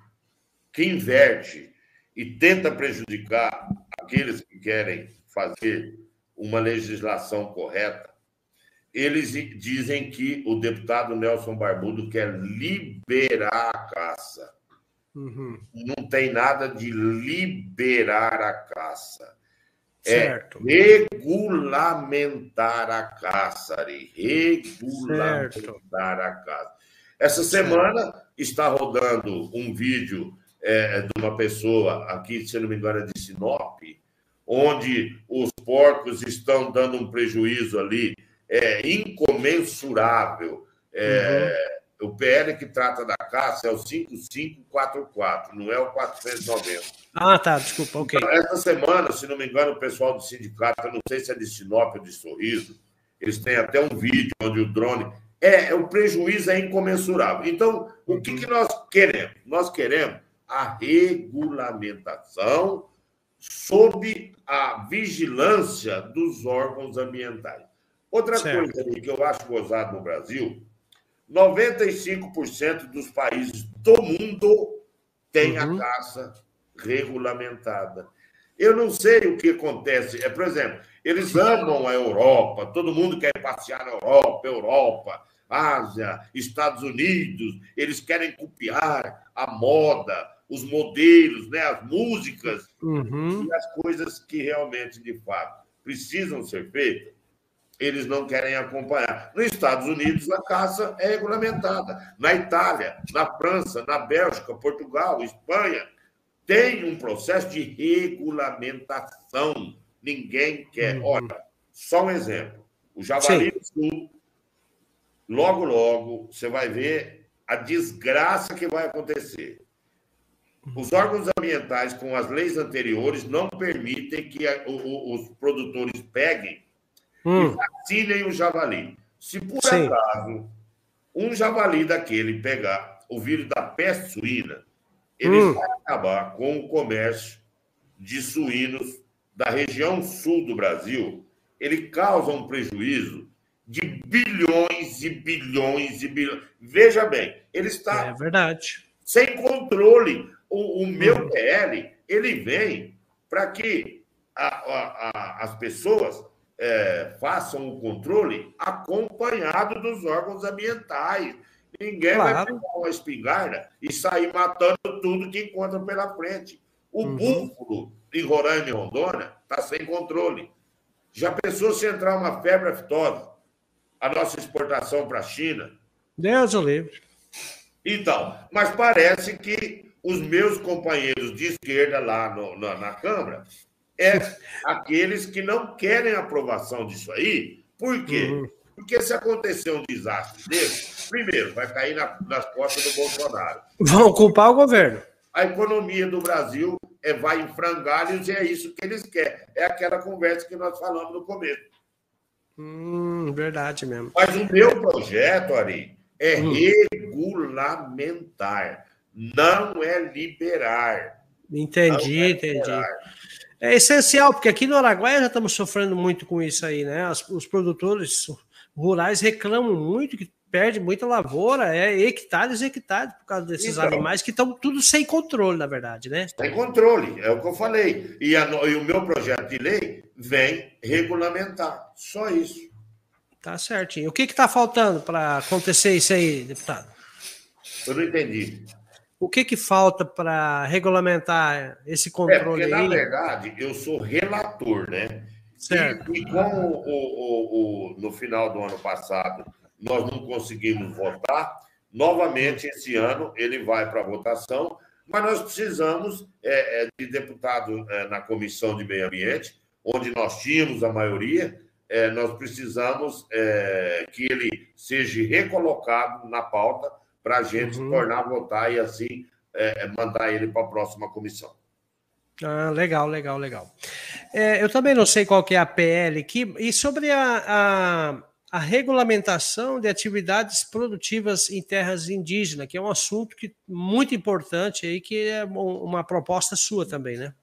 que inverte e tenta prejudicar aqueles que querem fazer uma legislação correta, eles dizem que o deputado Nelson Barbudo quer liberar a caça. Uhum. Não tem nada de liberar a caça. É certo. É regulamentar a caça, Ari. Regulamentar certo. a caça. Essa semana está rodando um vídeo é, de uma pessoa aqui, se não me engano, é de Sinop, onde os porcos estão dando um prejuízo ali é, incomensurável. É, uhum. O PL que trata da caça é o 5544, não é o 490. Ah, tá, desculpa, ok. Então, essa semana, se não me engano, o pessoal do sindicato, não sei se é de Sinop ou de Sorriso, eles têm até um vídeo onde o drone. É, é o prejuízo é incomensurável. Então, o que, que nós queremos? Nós queremos a regulamentação sob a vigilância dos órgãos ambientais. Outra certo. coisa que eu acho gozado no Brasil, 95% dos países do mundo têm uhum. a caça regulamentada. Eu não sei o que acontece. É, por exemplo, eles amam a Europa, todo mundo quer passear na Europa, Europa, Ásia, Estados Unidos, eles querem copiar a moda, os modelos, né, as músicas uhum. e as coisas que realmente, de fato, precisam ser feitas eles não querem acompanhar. Nos Estados Unidos, a caça é regulamentada. Na Itália, na França, na Bélgica, Portugal, Espanha, tem um processo de regulamentação. Ninguém quer. Uhum. Olha, só um exemplo. O Javali do Sul, logo, logo, você vai ver a desgraça que vai acontecer. Os órgãos ambientais, com as leis anteriores, não permitem que os produtores peguem hum. e vacinem o javali. Se por Sim. acaso um javali daquele pegar o vírus da peste suína, ele hum. vai acabar com o comércio de suínos da região sul do Brasil. Ele causa um prejuízo de bilhões e bilhões e bilhões. Veja bem, ele está é verdade. sem controle. O, o meu. PL ele vem para que a, a, a, as pessoas é, façam o controle acompanhado dos órgãos ambientais. Ninguém claro. vai pegar uma espingarda e sair matando tudo que encontra pela frente. O uhum. búfalo em Roraima e Rondônia está sem controle. Já pensou se entrar uma febre aftosa? A nossa exportação para a China? Deus o livre. Então, mas parece que os meus companheiros de esquerda lá no, na, na Câmara é aqueles que não querem aprovação disso aí. Por quê? Uhum. Porque se acontecer um desastre desse, primeiro, vai cair na, nas costas do Bolsonaro. Vão culpar o governo. A economia do Brasil é, vai em frangalhos e é isso que eles querem. É aquela conversa que nós falamos no começo. Hum, verdade mesmo. Mas o meu projeto, Ari, é hum. regulamentar, não é liberar. Entendi, é entendi. Liberar. É essencial, porque aqui no Araguaia já estamos sofrendo muito com isso aí, né? As, os produtores rurais reclamam muito que perde muita lavoura, é hectares e hectares por causa desses então, animais que estão tudo sem controle, na verdade, né? Sem controle, é o que eu falei. E, a, e o meu projeto de lei vem regulamentar, só isso. Tá certinho. O que está faltando para acontecer isso aí, deputado? Eu não entendi. O que, que falta para regulamentar esse controle é porque, aí? Na verdade, eu sou relator, né? Certo. E, e como o, o, o, no final do ano passado nós não conseguimos votar, novamente esse ano ele vai para votação, mas nós precisamos é, é, de deputado é, na Comissão de Meio Ambiente, onde nós tínhamos a maioria, é, nós precisamos é, que ele seja recolocado na pauta para a gente uhum. tornar a votar e assim é, é mandar ele para a próxima comissão. Ah, legal, legal, legal. É, eu também não sei qual que é a PL aqui. E sobre a, a, a regulamentação de atividades produtivas em terras indígenas, que é um assunto que, muito importante aí, que é uma proposta sua também, né?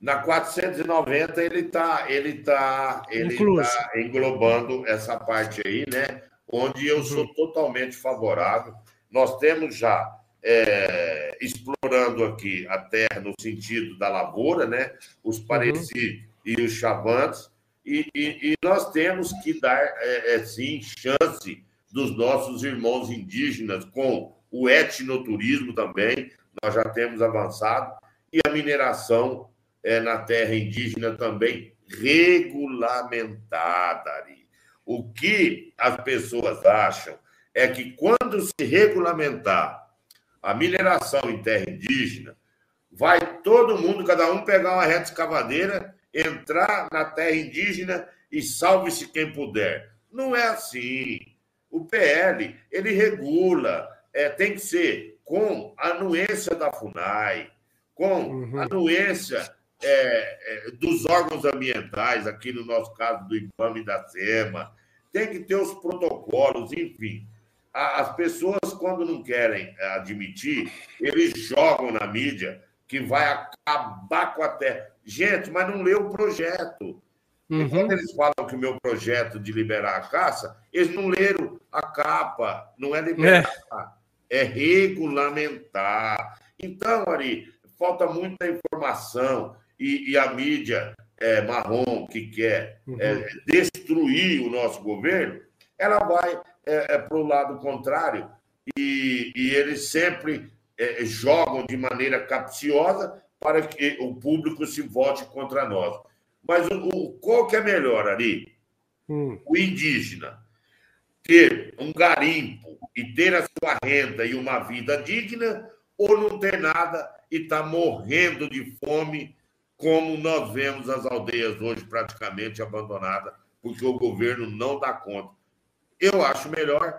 Na 490 ele está ele tá, ele tá englobando essa parte aí, né? Onde eu sou uhum. totalmente favorável. Nós temos já é, explorando aqui a terra no sentido da lavoura, né? Os uhum. pareci uhum. e os chavantes, e, e, e, nós temos que dar, é, é, sim, chance dos nossos irmãos indígenas com o etnoturismo também, nós já temos avançado, e a mineração é, na terra indígena também regulamentada. Ali. O que as pessoas acham é que quando se regulamentar a mineração em terra indígena, vai todo mundo, cada um pegar uma reta escavadeira, entrar na terra indígena e salve-se quem puder. Não é assim. O PL, ele regula, é, tem que ser com a anuência da FUNAI, com uhum. a anuência é, é, dos órgãos ambientais, aqui no nosso caso do IBAMA e da SEMA, tem que ter os protocolos, enfim as pessoas, quando não querem eh, admitir, eles jogam na mídia que vai acabar com a terra. Gente, mas não leu o projeto. Uhum. Quando eles falam que o meu projeto de liberar a caça, eles não leram a capa. Não é liberar, é, é regulamentar. Então, Ari, falta muita informação e, e a mídia é, marrom que quer uhum. é, destruir o nosso governo, ela vai é, é para o lado contrário e, e eles sempre é, jogam de maneira capciosa para que o público se vote contra nós. Mas o, o qual que é melhor ali? Hum. O indígena ter um garimpo e ter a sua renda e uma vida digna, ou não ter nada e estar tá morrendo de fome, como nós vemos as aldeias hoje praticamente abandonadas, porque o governo não dá conta eu acho melhor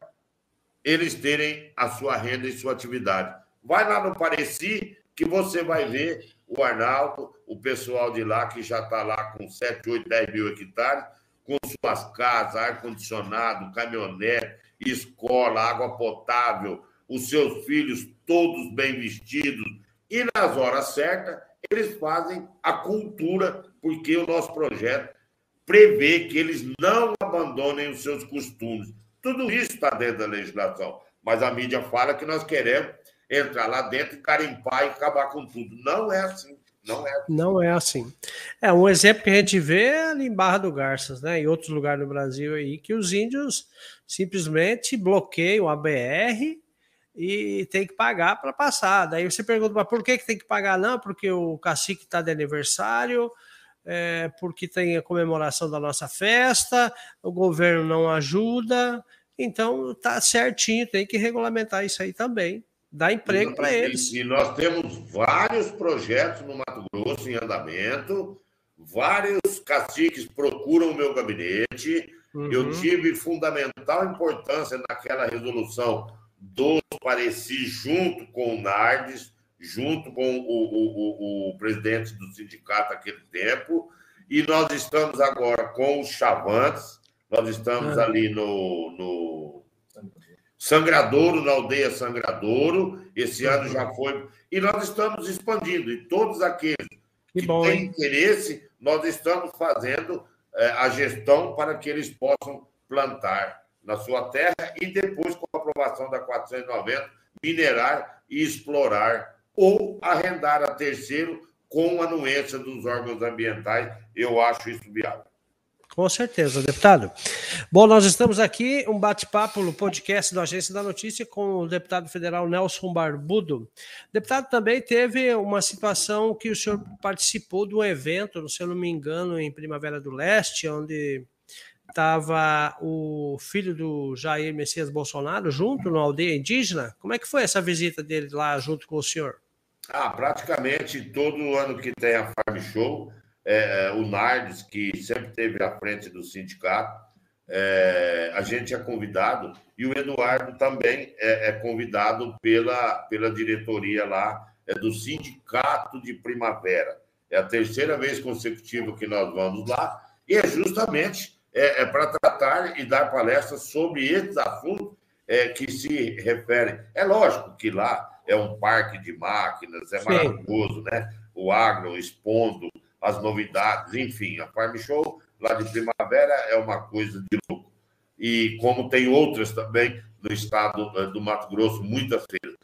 eles terem a sua renda e sua atividade. Vai lá no Pareci, que você vai ver o Arnaldo, o pessoal de lá, que já está lá com 7, 8, 10 mil hectares, com suas casas, ar-condicionado, caminhonete, escola, água potável, os seus filhos todos bem vestidos. E nas horas certas, eles fazem a cultura, porque o nosso projeto prevê que eles não abandonem os seus costumes. Tudo isso está dentro da legislação. Mas a mídia fala que nós queremos entrar lá dentro e carimpar e acabar com tudo. Não é assim. Não é assim. Não é assim. É um exemplo que a gente vê ali em Barra do Garças, né? Em outros lugares no Brasil aí, que os índios simplesmente bloqueiam a BR e tem que pagar para passar. Daí você pergunta, mas por que, que tem que pagar? Não, porque o cacique está de aniversário, é, porque tem a comemoração da nossa festa, o governo não ajuda, então tá certinho, tem que regulamentar isso aí também, dar emprego para eles. E nós temos vários projetos no Mato Grosso em andamento, vários caciques procuram o meu gabinete. Uhum. Eu tive fundamental importância naquela resolução dos Pareci junto com o Nardes junto com o, o, o, o presidente do sindicato naquele tempo, e nós estamos agora com os Chavantes, nós estamos ah. ali no, no Sangradouro, na aldeia Sangradouro, esse ano já foi, e nós estamos expandindo, e todos aqueles que, que bom, têm hein? interesse, nós estamos fazendo é, a gestão para que eles possam plantar na sua terra e depois, com a aprovação da 490, minerar e explorar ou arrendar a terceiro com anuência dos órgãos ambientais. Eu acho isso viável. Com certeza, deputado. Bom, nós estamos aqui, um bate-papo no podcast da Agência da Notícia com o deputado federal Nelson Barbudo. Deputado também teve uma situação que o senhor participou de um evento, se eu não me engano, em Primavera do Leste, onde estava o filho do Jair Messias Bolsonaro junto na aldeia indígena. Como é que foi essa visita dele lá junto com o senhor? Ah, praticamente todo ano que tem a Farm Show, é, é, o Nardes, que sempre esteve à frente do sindicato, é, a gente é convidado, e o Eduardo também é, é convidado pela, pela diretoria lá é do Sindicato de Primavera. É a terceira vez consecutiva que nós vamos lá, e é justamente é, é para tratar e dar palestras sobre esses assuntos é, que se referem. É lógico que lá é um parque de máquinas, é Sim. maravilhoso, né? O agro expondo as novidades, enfim, a Farm Show lá de primavera é uma coisa de louco. E como tem outras também no estado eh, do Mato Grosso, muitas feiras.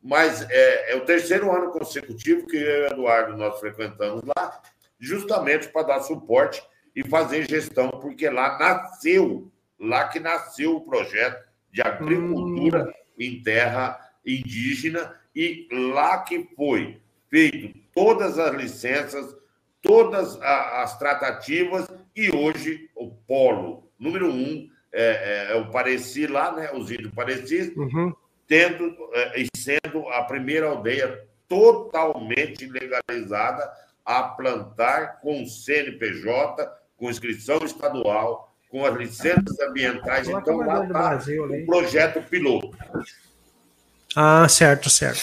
Mas é, é o terceiro ano consecutivo que eu e o Eduardo nós frequentamos lá, justamente para dar suporte e fazer gestão, porque lá nasceu, lá que nasceu o projeto de agricultura hum. em terra indígena e lá que foi feito todas as licenças, todas as tratativas e hoje o polo número um é, é, é o Pareci lá, né, os índios Parecis, uhum. tendo é, e sendo a primeira aldeia totalmente legalizada a plantar com CNPJ, com inscrição estadual, com as licenças ambientais. Então, lá está o projeto piloto. Ah, certo, certo.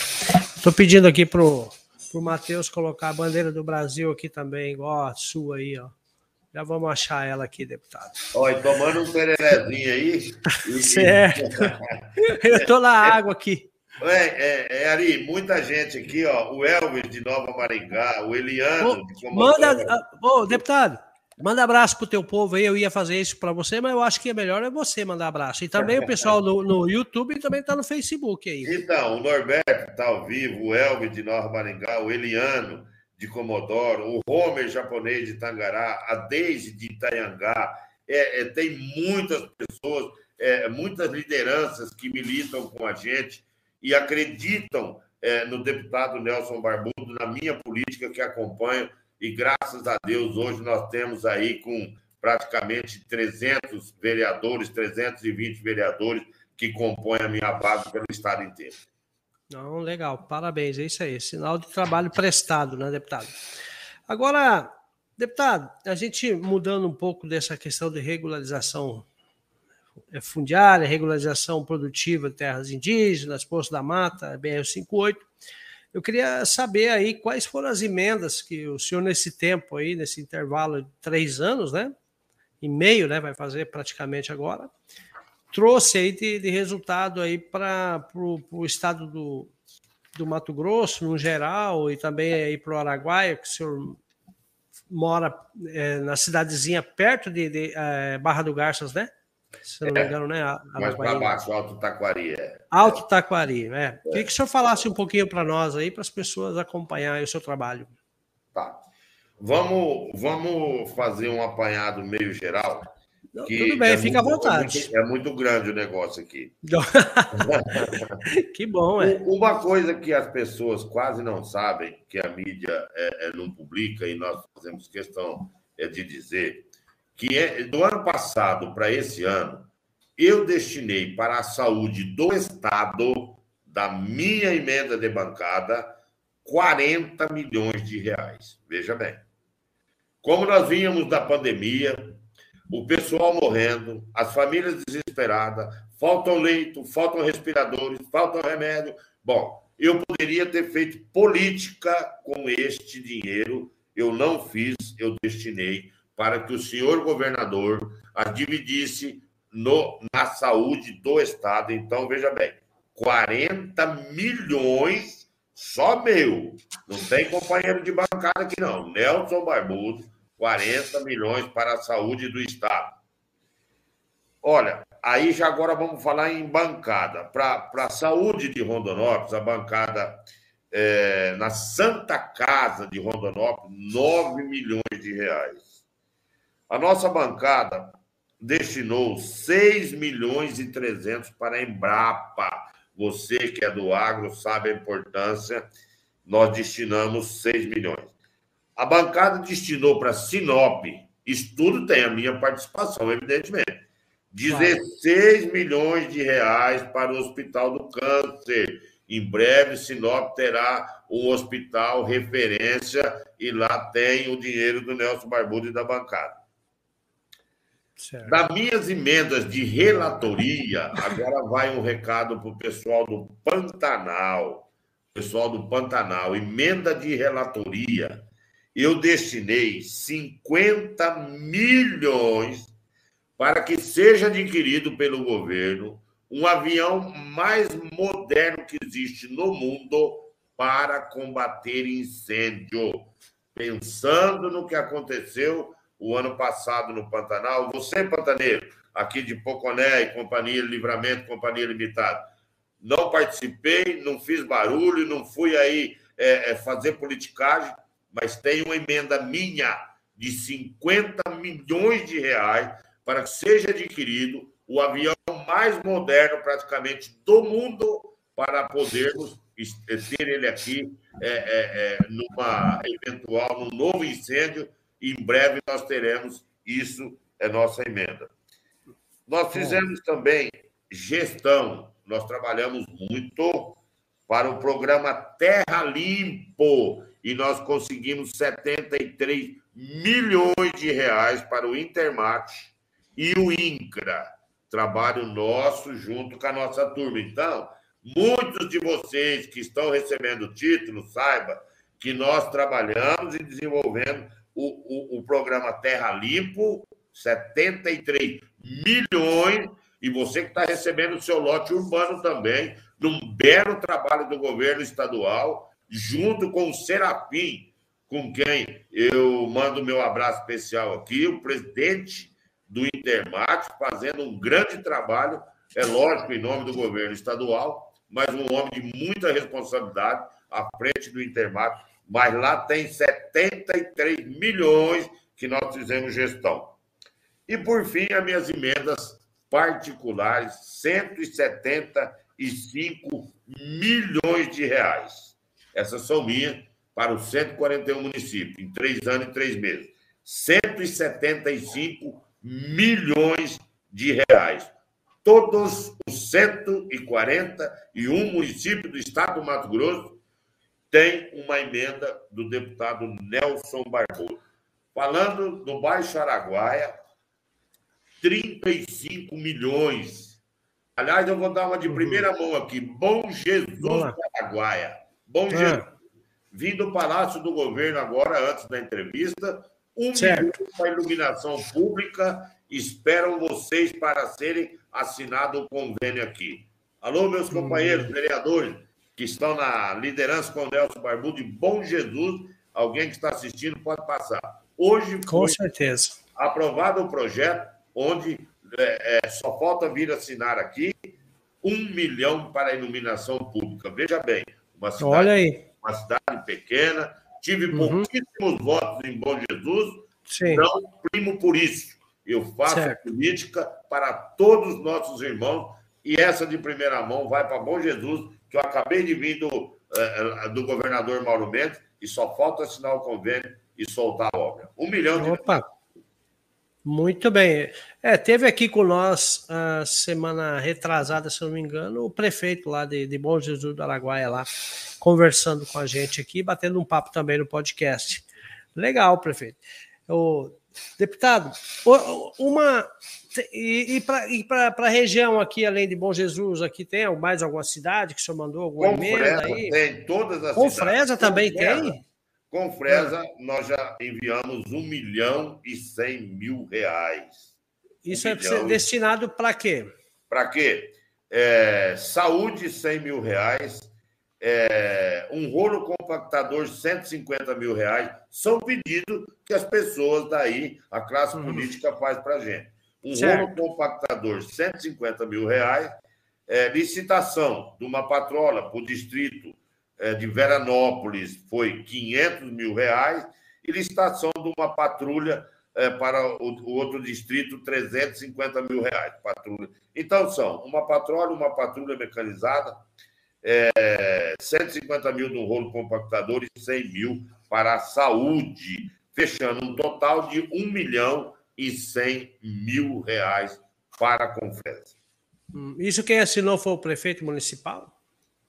Estou pedindo aqui para o Matheus colocar a bandeira do Brasil aqui também, igual a sua aí, ó. Já vamos achar ela aqui, deputado. Olha, tomando um tererezinho aí. certo. Eu estou na água aqui. É, é, é, Ari, muita gente aqui, ó. O Elvis de Nova Maringá, o Eliano. Ô, manda, ô, deputado, Manda abraço pro teu povo aí. Eu ia fazer isso para você, mas eu acho que é melhor é você mandar abraço. E também o pessoal no, no YouTube e também tá no Facebook aí. Então, o Norberto tá ao vivo, o Elvis de Nova Maringá, o Eliano de Comodoro, o Homer japonês de Tangará, a Deise de Itaiangá. É, é, tem muitas pessoas, é, muitas lideranças que militam com a gente e acreditam é, no deputado Nelson Barbudo, na minha política que acompanho e graças a Deus hoje nós temos aí com praticamente 300 vereadores, 320 vereadores que compõem a minha base pelo estado inteiro. Não, legal, parabéns, é isso aí, sinal de trabalho prestado, né, deputado? Agora, deputado, a gente mudando um pouco dessa questão de regularização fundiária, regularização produtiva de terras indígenas, Poço da Mata, BR-58, eu queria saber aí quais foram as emendas que o senhor, nesse tempo aí, nesse intervalo de três anos, né? E meio, né? Vai fazer praticamente agora, trouxe aí de, de resultado aí para o estado do, do Mato Grosso, no geral, e também aí para o Araguaia, que o senhor mora é, na cidadezinha perto de, de é, Barra do Garças, né? Se não me é. engano, né? A, a Mais para baixo, Alto Taquari. É. Alto Taquari, é. Queria que o senhor falasse um pouquinho para nós aí, para as pessoas acompanharem o seu trabalho. Tá. Vamos, vamos fazer um apanhado meio geral. Tudo bem, é fica muito, à vontade. É muito, é muito, grande o negócio aqui. que bom, é. Uma coisa que as pessoas quase não sabem, que a mídia é, não publica e nós fazemos questão é de dizer, que é, do ano passado para esse ano, eu destinei para a saúde do Estado, da minha emenda de bancada, 40 milhões de reais. Veja bem. Como nós vínhamos da pandemia, o pessoal morrendo, as famílias desesperadas, faltam leito, faltam respiradores, faltam remédio. Bom, eu poderia ter feito política com este dinheiro, eu não fiz, eu destinei para que o senhor governador as dividisse no, na saúde do Estado. Então, veja bem, 40 milhões só meu. Não tem companheiro de bancada aqui, não. Nelson Barbudo, 40 milhões para a saúde do Estado. Olha, aí já agora vamos falar em bancada. Para a saúde de Rondonópolis, a bancada é, na Santa Casa de Rondonópolis, 9 milhões de reais. A nossa bancada destinou 6 milhões e 300 para a Embrapa. Você que é do agro sabe a importância. Nós destinamos 6 milhões. A bancada destinou para Sinop, isso tudo tem a minha participação, evidentemente. 16 milhões de reais para o Hospital do Câncer. Em breve, Sinop terá um hospital referência e lá tem o dinheiro do Nelson Barbudo e da bancada. Certo. Das minhas emendas de relatoria, agora vai um recado para o pessoal do Pantanal. Pessoal do Pantanal, emenda de relatoria. Eu destinei 50 milhões para que seja adquirido pelo governo um avião mais moderno que existe no mundo para combater incêndio. Pensando no que aconteceu o ano passado no Pantanal, você, pantaneiro, aqui de Poconé e Companhia Livramento, Companhia Limitada, não participei, não fiz barulho, não fui aí é, é, fazer politicagem, mas tem uma emenda minha de 50 milhões de reais para que seja adquirido o avião mais moderno praticamente do mundo para podermos ter ele aqui é, é, é, numa eventual, num novo incêndio. Em breve nós teremos isso, é nossa emenda. Nós fizemos também gestão, nós trabalhamos muito para o programa Terra Limpo e nós conseguimos 73 milhões de reais para o Intermate e o INCRA trabalho nosso junto com a nossa turma. Então, muitos de vocês que estão recebendo título, saiba que nós trabalhamos e desenvolvendo o, o, o programa Terra Limpo, 73 milhões, e você que está recebendo o seu lote urbano também, num belo trabalho do governo estadual, junto com o Serafim, com quem eu mando meu abraço especial aqui, o presidente do Intermax, fazendo um grande trabalho, é lógico, em nome do governo estadual, mas um homem de muita responsabilidade à frente do Intermax. Mas lá tem 73 milhões que nós fizemos gestão. E, por fim, as minhas emendas particulares, 175 milhões de reais. Essas são minhas para os 141 municípios, em três anos e três meses. 175 milhões de reais. Todos os 141 municípios do estado do Mato Grosso têm uma emenda do deputado Nelson Barbosa. Falando do Baixo Araguaia, 35 milhões. Aliás, eu vou dar uma de primeira mão aqui. Bom Jesus Araguaia. Bom é. Jesus. Vim do Palácio do Governo agora, antes da entrevista, um certo. milhão para iluminação pública. Esperam vocês para serem assinado o convênio aqui. Alô, meus companheiros hum. vereadores que estão na liderança com o Nelson Barbudo de Bom Jesus. Alguém que está assistindo pode passar. Hoje com certeza aprovado o projeto onde é, é, só falta vir assinar aqui um milhão para a iluminação pública. Veja bem, uma cidade, uma cidade pequena, Tive uhum. pouquíssimos votos em Bom Jesus, Sim. não primo por isso. Eu faço certo. política para todos os nossos irmãos e essa de primeira mão vai para Bom Jesus, que eu acabei de vir do, eh, do governador Mauro Mendes e só falta assinar o convênio e soltar a obra. Um milhão de. Opa! Muito bem. É, teve aqui com nós a semana retrasada, se não me engano, o prefeito lá de, de Bom Jesus do Araguaia lá, conversando com a gente aqui, batendo um papo também no podcast. Legal, prefeito. O deputado, uma e, e para a região aqui, além de Bom Jesus, aqui tem mais alguma cidade que o senhor mandou alguma emenda aí? Tem todas as Com cidades. Também com tem? Com Fresa, nós já enviamos um milhão e cem mil reais. Isso um é destinado para quê? Para quê? É, saúde, 100 mil reais. É, um rolo compactador, 150 mil reais. São pedidos que as pessoas daí, a classe uhum. política, faz para a gente. Um certo. rolo compactador, 150 mil reais. É, licitação de uma patrola para o distrito é, de Veranópolis foi 500 mil reais e licitação de uma patrulha é, para o, outro distrito 350 mil reais. Patrulha. Então são uma patrulha, uma patrulha mecanizada, é, 150 mil no rolo compactador e 100 mil para a saúde, fechando um total de 1 milhão e 100 mil reais para a conferência. Hum, isso quem assinou foi o prefeito municipal?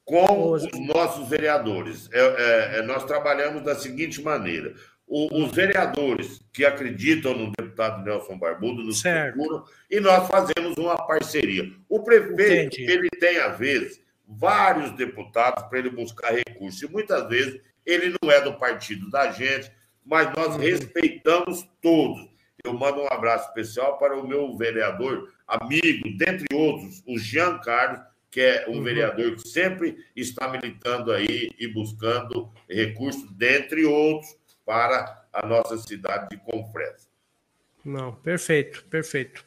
com os nossos vereadores. É, é, é, nós trabalhamos da seguinte maneira: o, os vereadores que acreditam no deputado Nelson Barbudo nos certo. procuram e nós fazemos uma parceria. O prefeito Entendi. ele tem às vezes vários deputados para ele buscar recursos e muitas vezes ele não é do partido da gente, mas nós uhum. respeitamos todos. Eu mando um abraço especial para o meu vereador, amigo, dentre outros, o Jean Carlos, que é um uhum. vereador que sempre está militando aí e buscando recursos, dentre outros, para a nossa cidade de Confresa. Não, perfeito, perfeito.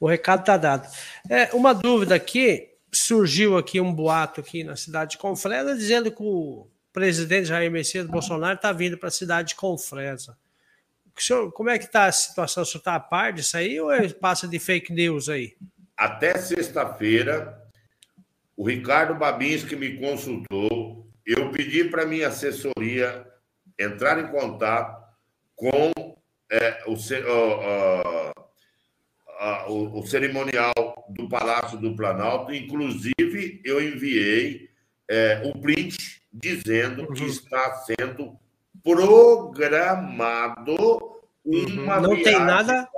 O recado está dado. É, uma dúvida aqui, surgiu aqui um boato aqui na cidade de Confresa, dizendo que o presidente Jair Messias Bolsonaro está vindo para a cidade de Confresa. Senhor, como é que está a situação? O senhor está a par disso aí ou é passa de fake news aí? Até sexta-feira, o Ricardo Babins que me consultou, eu pedi para minha assessoria entrar em contato com é, o, o, o, cerimonial do Palácio do Planalto. Inclusive, eu enviei é, o print dizendo uhum. que está sendo programado uma uhum. Não tem nada?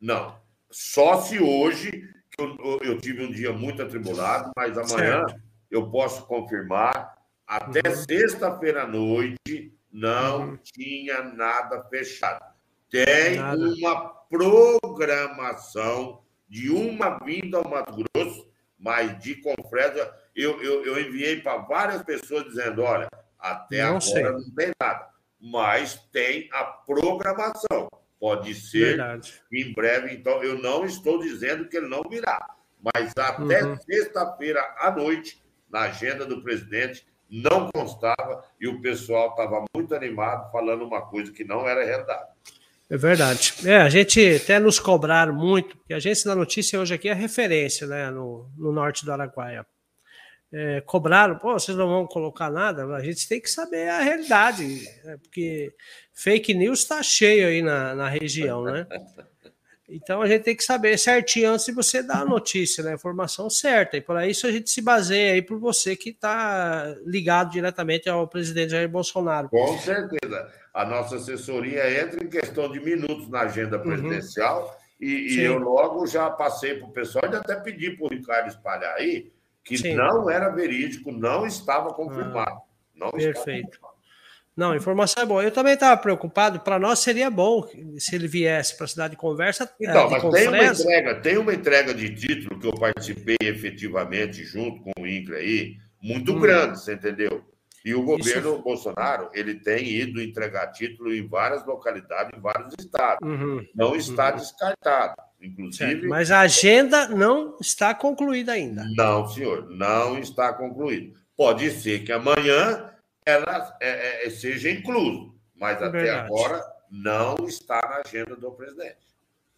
Não. Só se hoje, eu, eu, tive um dia muito atribulado, mas amanhã certo. eu posso confirmar. Até uhum. sexta-feira à noite não uhum. tinha nada fechado. Tem nada. uma programação de uma vinda ao Mato Grosso, mas de Confresa, eu, eu, eu enviei para várias pessoas dizendo: olha, até não agora sei. não tem nada, mas tem a programação. Pode ser Verdade. em breve, então eu não estou dizendo que ele não virá, mas até uhum. sexta-feira à noite, na agenda do presidente, não constava e o pessoal estava muito animado falando uma coisa que não era realidade. É verdade. É, a gente até nos cobraram muito, porque a agência da notícia hoje aqui é referência né, no, no norte do Araguaia. É, cobraram, pô, vocês não vão colocar nada, a gente tem que saber a realidade, né, porque fake news está cheio aí na, na região, né? Então a gente tem que saber certinho antes de você dar a notícia, né? A informação certa. E para isso a gente se baseia aí por você que está ligado diretamente ao presidente Jair Bolsonaro. Com certeza. A nossa assessoria entra em questão de minutos na agenda uhum. presidencial uhum. e, e eu logo já passei para o pessoal e até pedi para o Ricardo espalhar aí que Sim. não era verídico, não estava confirmado. Ah, não perfeito. Estava não, informação é boa. Eu também estava preocupado. Para nós seria bom se ele viesse para a cidade de conversa. Então, é, mas tem uma, entrega, tem uma entrega de título que eu participei efetivamente junto com o INCRA aí, muito hum. grande, você entendeu? E o governo Isso... Bolsonaro ele tem ido entregar título em várias localidades, em vários estados. Uhum. Não está uhum. descartado. Inclusive. Certo. Mas a agenda não está concluída ainda. Não, senhor, não está concluída. Pode ser que amanhã ela é, é, seja incluso, mas é até verdade. agora não está na agenda do presidente.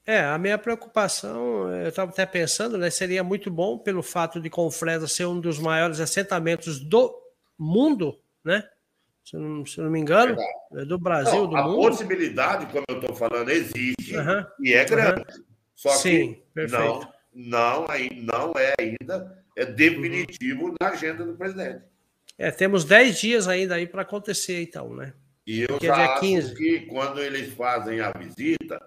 É, a minha preocupação, eu estava até pensando, né, seria muito bom pelo fato de Confresa ser um dos maiores assentamentos do mundo, né? Se não, se não me engano, é do Brasil, não, do a mundo. A possibilidade, como eu estou falando, existe uhum. e é grande. Uhum. Só Sim, que perfeito. não, não, não é ainda é definitivo uhum. na agenda do presidente. É, temos 10 dias ainda aí para acontecer, então, né? E eu Porque já é acho 15. que quando eles fazem a visita,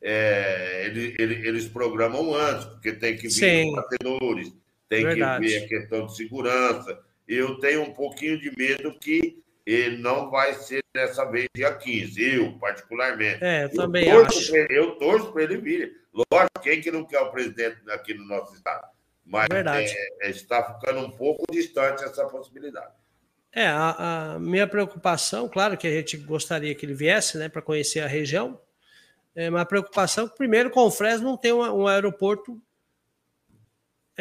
é, eles, eles, programam antes, porque tem que vir Sim. os batedores, tem Verdade. que ver a questão de segurança. Eu tenho um pouquinho de medo que ele não vai ser dessa vez dia 15, eu, particularmente. É, eu também eu acho. Ele, eu torço para ele vir. Lógico, quem que não quer o presidente aqui no nosso estado? Mas é, é, está ficando um pouco distante essa possibilidade. É, a, a, minha preocupação, claro que a gente gostaria que ele viesse, né, para conhecer a região, é uma preocupação que, primeiro, com o Fresno não tem um, um aeroporto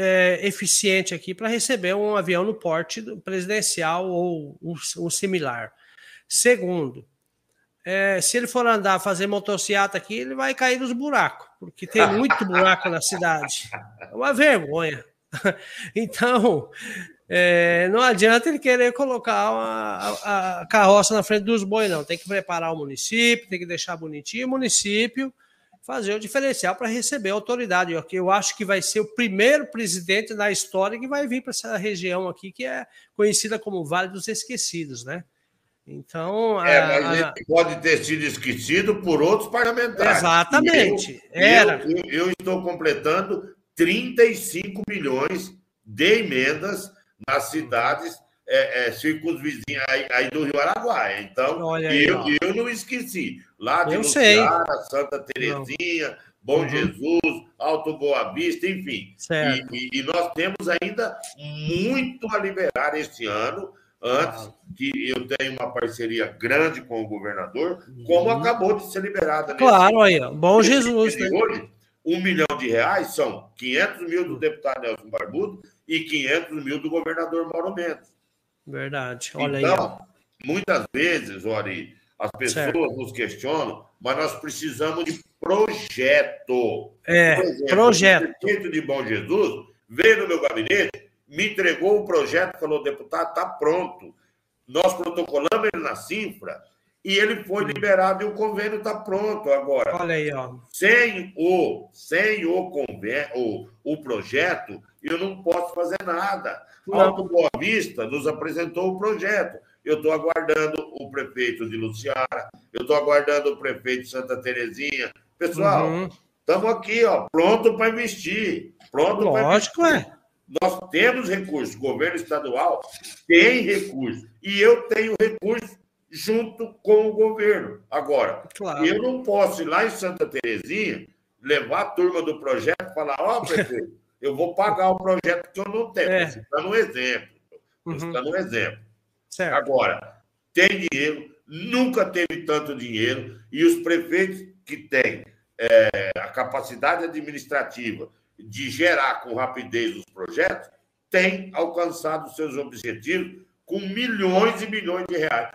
é, eficiente aqui para receber um avião no porte presidencial ou um, um similar. Segundo, é, se ele for andar, fazer motocicleta aqui, ele vai cair nos buracos, porque tem muito buraco na cidade. É uma vergonha. Então, é, não adianta ele querer colocar uma, a, a, carroça na frente dos bois, não. Tem que preparar o município, tem que deixar bonitinho o município, fazer o diferencial para receber autoridade. Eu, eu acho que vai ser o primeiro presidente da história que vai vir para essa região aqui, que é conhecida como Vale dos Esquecidos, né? Então. É, mas a... ele pode ter sido esquecido por outros parlamentares. Exatamente. Eu, Era. Eu, eu, estou completando 35 milhões de emendas nas cidades é, é, aí, aí, do Rio Araguaia. Então, aí, eu, eu não esqueci. Lá de Luciara, Santa Terezinha, não. Bom uhum. Jesus, Alto Boa Vista, enfim. E, e, e, nós temos ainda muito a liberar este ano, antes que eu tenha uma parceria grande com o governador, como uhum. acabou de ser liberada. Claro, aí, bom Jesus. Né? Hoje, um milhão de reais são 500 mil do deputado Nelson Barbudo e 500 mil do governador Mauro Mendes. Verdade, olha então, aí. muitas vezes, Ori, as pessoas certo. nos questionam, mas nós precisamos de projeto. É, exemplo, projeto. O prefeito de Bom Jesus veio no meu gabinete me entregou o projeto, falou, deputado, está pronto. Nós protocolamos ele na Cifra e ele foi liberado e o convênio está pronto agora. Olha aí, ó. Sem o, sem o, convênio, o, o projeto, eu não posso fazer nada. Não. Alto Boa Vista nos apresentou o projeto. Eu estou aguardando o prefeito de Luciara, eu estou aguardando o prefeito de Santa Terezinha. Pessoal, estamos uhum. aqui, ó, pronto para investir. Pronto Lógico, é. Nós temos recursos, o governo estadual tem recursos, e eu tenho recursos junto com o governo. Agora, claro. eu não posso ir lá em Santa Terezinha, levar a turma do projeto e falar: Ó, oh, prefeito, eu vou pagar o projeto que eu não tenho. É. Estou dando um exemplo. Uhum. dando um exemplo. Certo. Agora, tem dinheiro, nunca teve tanto dinheiro, e os prefeitos que têm é, a capacidade administrativa de gerar com rapidez os projetos, tem alcançado seus objetivos com milhões e milhões de reais.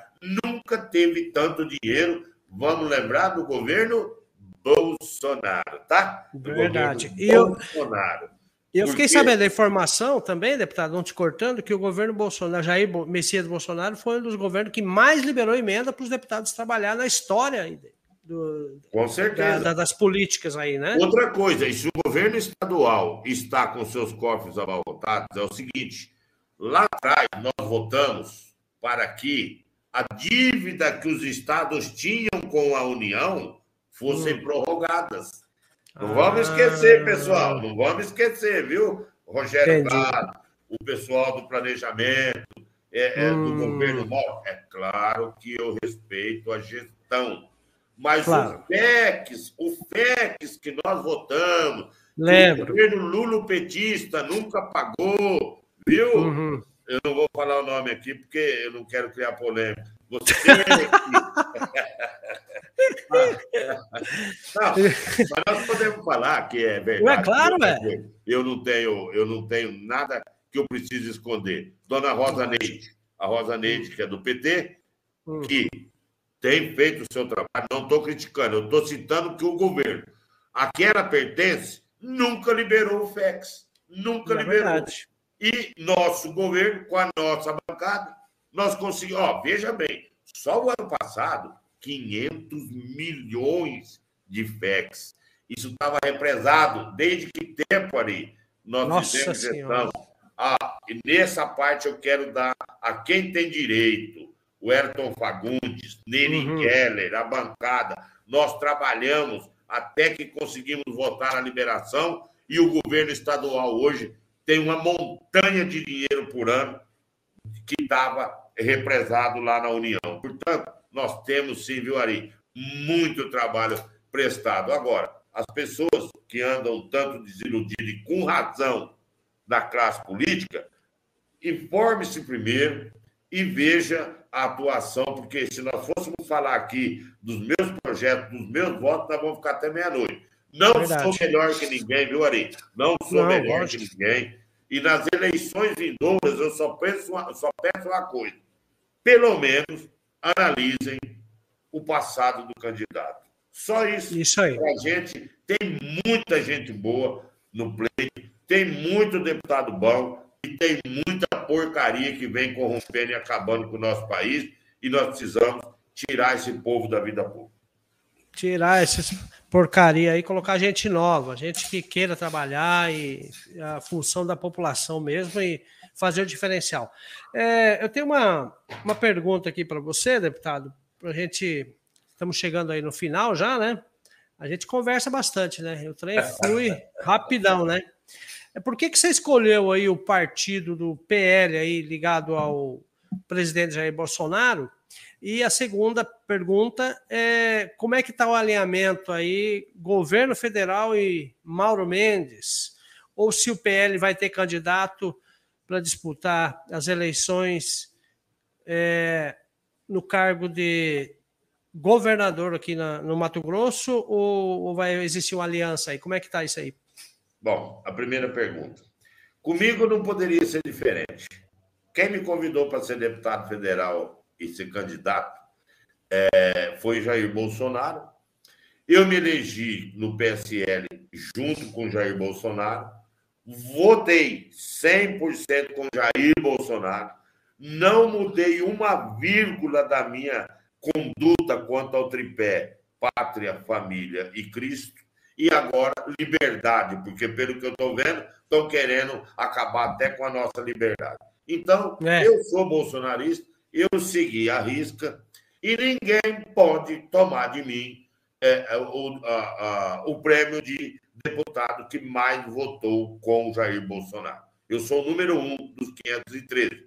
Nunca teve tanto dinheiro, vamos lembrar, do governo Bolsonaro, tá? Do Verdade. E eu, Bolsonaro. Eu fiquei sabendo da informação também, deputado, não te cortando, que o governo Bolsonaro, Jair Messias Bolsonaro, foi um dos governos que mais liberou emenda para os deputados trabalhar na história do, com certeza. Da, das políticas aí, né? Outra coisa, e se o governo estadual está com seus cofres abarrotados, é o seguinte: lá atrás nós votamos para que a dívida que os estados tinham com a União fossem hum. prorrogadas. Não ah. vamos esquecer, pessoal, não vamos esquecer, viu? Rogério Prado, o pessoal do planejamento, é, é, hum. do governo. É claro que eu respeito a gestão mas claro. o FEX, o FEX que nós votamos, Lembro. o governo Lula petista nunca pagou, viu? Uhum. Eu não vou falar o nome aqui porque eu não quero criar polêmica. Você não, mas nós podemos falar que é verdade. É claro, velho. Eu não tenho, eu não tenho nada que eu precise esconder. Dona Rosa Neide, a Rosa Neide, que é do PT, hum. que tem feito o seu trabalho, não estou criticando, eu estou citando que o governo, a quem ela pertence, nunca liberou o FEX. Nunca é liberou. Verdade. E nosso governo, com a nossa bancada, nós conseguimos. Ó, veja bem, só o ano passado, 500 milhões de FEX. Isso estava represado desde que tempo ali nós Nossa fizemos gestão. Ah, e nessa parte eu quero dar a quem tem direito o Ayrton Fagundes, Neri uhum. Keller, a bancada. Nós trabalhamos até que conseguimos votar a liberação e o governo estadual hoje tem uma montanha de dinheiro por ano que estava represado lá na União. Portanto, nós temos sim, viu, Ari, muito trabalho prestado. Agora, as pessoas que andam tanto desiludidas e com razão da classe política, informe-se primeiro e veja a atuação, porque se nós fôssemos falar aqui dos meus projetos, dos meus votos, nós vamos ficar até meia-noite. Não Verdade. sou melhor que ninguém, viu, Ari? Não sou Não, melhor que ninguém. E nas eleições vindouras, eu só, penso uma, só peço uma coisa: pelo menos analisem o passado do candidato. Só isso. Isso aí. A gente tem muita gente boa no pleito, tem muito deputado bom, e tem muita porcaria que vem corrompendo e acabando com o nosso país, e nós precisamos tirar esse povo da vida pública. Tirar essa porcaria aí, colocar gente nova, gente que queira trabalhar e a função da população mesmo e fazer o diferencial. É, eu tenho uma, uma pergunta aqui para você, deputado, a gente. Estamos chegando aí no final já, né? A gente conversa bastante, né? O trem flui rapidão, né? É por que, que você escolheu aí o partido do PL aí ligado ao presidente Jair Bolsonaro? E a segunda pergunta é como é que está o alinhamento aí, governo federal e Mauro Mendes? Ou se o PL vai ter candidato para disputar as eleições é, no cargo de governador aqui na, no Mato Grosso ou, ou, vai existir uma aliança aí? Como é que está isso aí? Bom, a primeira pergunta. Comigo não poderia ser diferente. Quem me convidou para ser deputado federal e ser candidato é, foi Jair Bolsonaro. Eu me elegi no PSL junto com Jair Bolsonaro. Votei 100% com Jair Bolsonaro. Não mudei uma vírgula da minha conduta quanto ao tripé pátria, família e Cristo. E agora, liberdade, porque pelo que eu estou vendo, estão querendo acabar até com a nossa liberdade. Então, é. eu sou bolsonarista, eu segui a risca e ninguém pode tomar de mim é, é o, a, a, o prêmio de deputado que mais votou com Jair Bolsonaro. Eu sou o número um dos 513.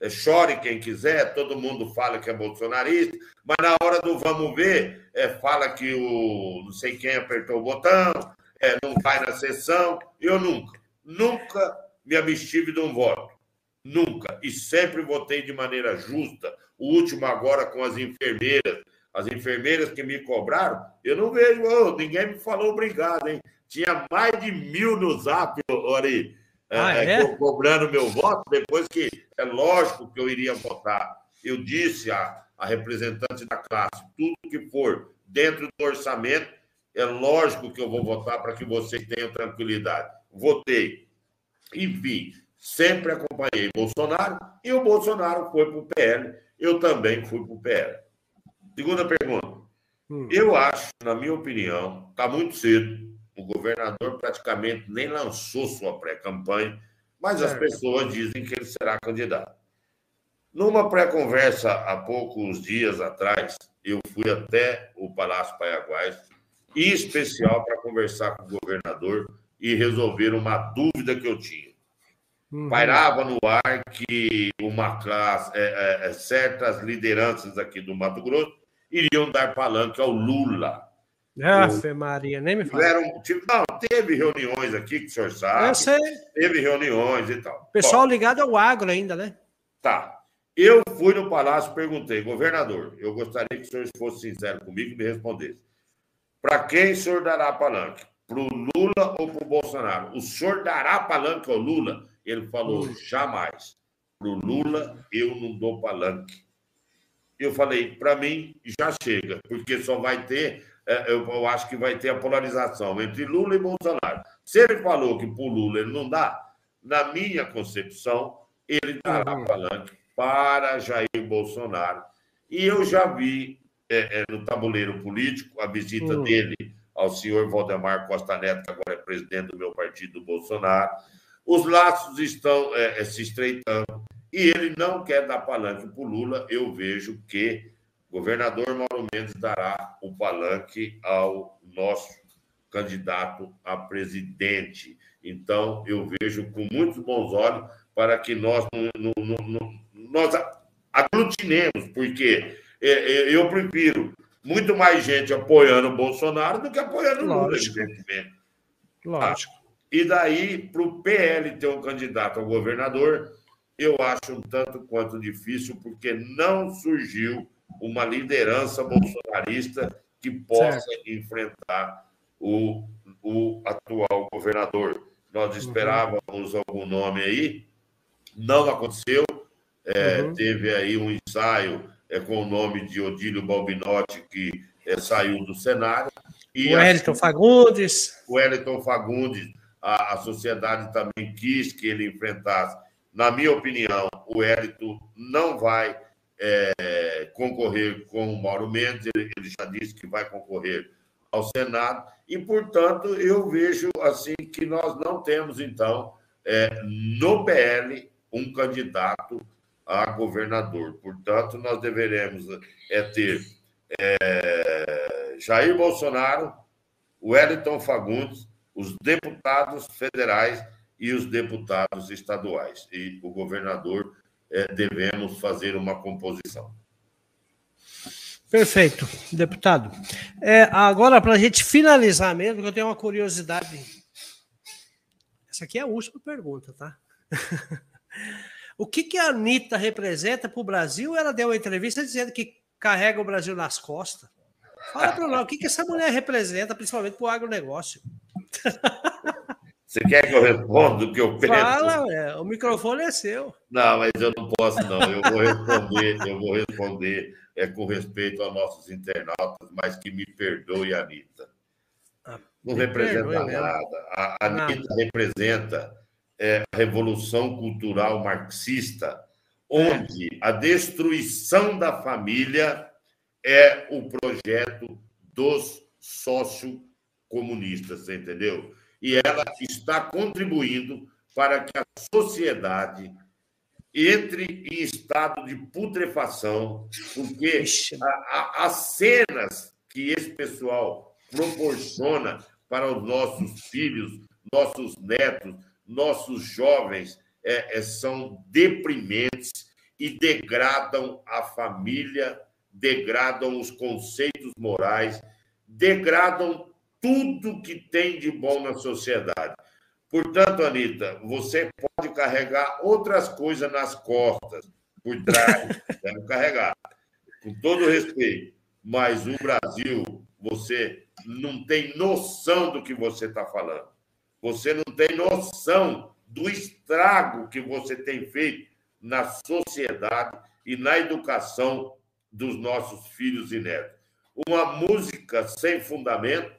É, chore quem quiser, todo mundo fala que é bolsonarista, mas na hora do vamos ver, é, fala que o não sei quem apertou o botão, é, não vai na sessão. Eu nunca, nunca me abstive de um voto. Nunca. E sempre votei de maneira justa. O último agora com as enfermeiras. As enfermeiras que me cobraram, eu não vejo, oh, ninguém me falou obrigado, hein? Tinha mais de mil no zap, Ori é, ah, é, é? cobrando meu voto, depois que é lógico que eu iria votar. Eu disse à, à representante da classe, tudo que for dentro do orçamento, é lógico que eu vou votar para que vocês tenham tranquilidade. Votei. Enfim, sempre acompanhei Bolsonaro e o Bolsonaro foi para o PL. Eu também fui para o PL. Segunda pergunta. Hum. Eu acho, na minha opinião, está muito cedo o governador praticamente nem lançou sua pré-campanha, mas as pessoas dizem que ele será candidato. Numa pré-conversa há poucos dias atrás, eu fui até o Palácio Paiaguás, em especial para conversar com o governador e resolver uma dúvida que eu tinha. Uhum. Pairava no ar que uma classe, é, é, é certas lideranças aqui do Mato Grosso iriam dar palanque ao Lula Afe Maria, nem me fala. Não, teve reuniões aqui que o senhor sabe. Eu sei. Teve reuniões e tal. Pessoal Bom, ligado ao agro ainda, né? Tá. Eu fui no palácio e perguntei, governador, eu gostaria que o senhor fosse sincero comigo e me respondesse. Para quem o senhor dará palanque? Para o Lula ou para o Bolsonaro? O senhor dará palanque ao Lula? Ele falou, hum. jamais. Para o Lula, eu não dou palanque. Eu falei, para mim, já chega, porque só vai ter eu, eu, acho que vai ter a polarização entre Lula e Bolsonaro. Se ele falou que por Lula ele não dá, na minha concepção, ele dará uhum. palanque para Jair Bolsonaro. E eu já vi é, é, no tabuleiro político a visita uhum. dele ao senhor Valdemar Costa Neto, que agora é presidente do meu partido, Bolsonaro. Os laços estão é, é, se estreitando e ele não quer dar palanque para o Lula. Eu vejo que governador Mauro Mendes dará o palanque ao nosso candidato a presidente. Então, eu vejo com muitos bons olhos para que nós, no, no, no, nós aglutinemos, porque é, é, eu prefiro muito mais gente apoiando o Bolsonaro do que apoiando o Lula, evidentemente. Lógico. Tá? E daí, para o PL ter um candidato ao governador, eu acho um tanto quanto difícil, porque não surgiu uma liderança bolsonarista que possa certo. enfrentar o, o atual governador. Nós uhum. esperávamos uhum. algum nome aí, não aconteceu. É, uhum. Teve aí um ensaio é, com o nome de Odílio Balbinotti, que é, saiu do cenário. E o Wellington assim, Fagundes. O Wellington Fagundes, a, a sociedade também quis que ele enfrentasse. Na minha opinião, o Wellington não vai é, concorrer com o Mauro Mendes, ele, ele, já disse que vai concorrer ao Senado, e, portanto, eu vejo assim que nós não temos, então, é, no PL, um candidato a governador. Portanto, nós deveremos é, ter é, Jair Bolsonaro, Wellington Fagundes, os deputados federais e os deputados estaduais. E o governador é, devemos fazer uma composição. Perfeito, deputado. É, agora, para a gente finalizar mesmo, eu tenho uma curiosidade. Essa aqui é a última pergunta, tá? o que, que a Anitta representa para o Brasil? Ela deu uma entrevista dizendo que carrega o Brasil nas costas. Fala para nós, o que, que essa mulher representa, principalmente para o agronegócio? Você quer que eu responda o que eu penso? Fala, é, o microfone é seu. Não, mas eu não posso, não. Eu vou responder, eu vou responder é, com respeito aos nossos internautas, mas que me perdoe, Anitta. Ah, não representa nada. A Anitta representa é, a revolução cultural marxista, onde a destruição da família é o projeto dos sociocomunistas, entendeu? E ela está contribuindo para que a sociedade entre em estado de putrefação, porque a, a, as cenas que esse pessoal proporciona para os nossos filhos, nossos netos, nossos jovens, é, é, são deprimentes e degradam a família, degradam os conceitos morais, degradam tudo que tem de bom na sociedade. Portanto, Anitta, você pode carregar outras coisas nas costas, por trás, deve carregar, com todo respeito. Mas o Brasil, você não tem noção do que você está falando. Você não tem noção do estrago que você tem feito na sociedade e na educação dos nossos filhos e netos. Uma música sem fundamento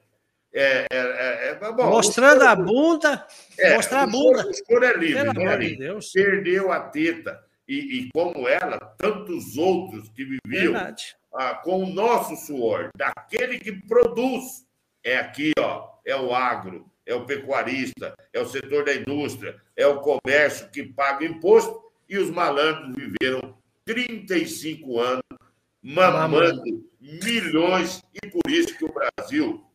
é, é, é, é bom, Mostrando a bunda, é, mostrar a bunda. O senhor é livre, Pelo né, de Deus. Perdeu a teta. E, e, como ela, tantos outros que viviam ah, com o nosso suor, daquele que produz. É aqui, ó, é o agro, é o pecuarista, é o setor da indústria, é o comércio que paga imposto, e os malandros viveram 35 anos mamando milhões, e por isso que o Brasil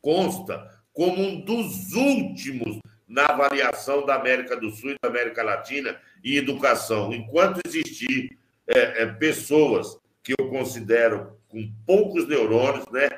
consta como um dos últimos na avaliação da América do Sul e da América Latina em educação. Enquanto existir é, é, pessoas que eu considero com poucos neurônios, né?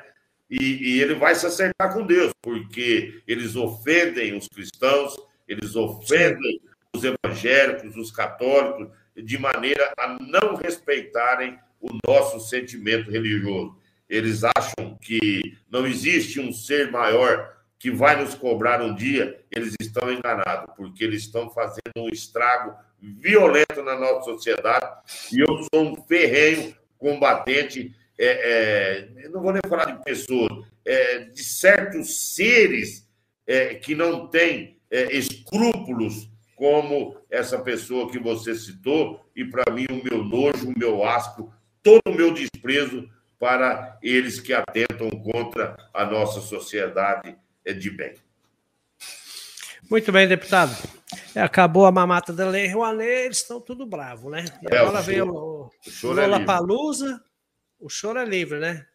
E, e, ele vai se acertar com Deus, porque eles ofendem os cristãos, eles ofendem os evangélicos, os católicos, de maneira a não respeitarem o nosso sentimento religioso eles acham que não existe um ser maior que vai nos cobrar um dia, eles estão enganados, porque eles estão fazendo um estrago violento na nossa sociedade. E eu sou um ferrenho combatente, é, é, não vou nem falar de pessoas, é, de certos seres é, que não têm é, escrúpulos, como essa pessoa que você citou, e para mim o meu nojo, o meu asco, todo o meu desprezo para eles que atentam contra a nossa sociedade de bem. Muito bem, deputado. Acabou a mamata da Lei Rouanet, eles estão tudo bravo, né? E é, agora veio o, o, o Lola é Palusa, o choro é livre, né?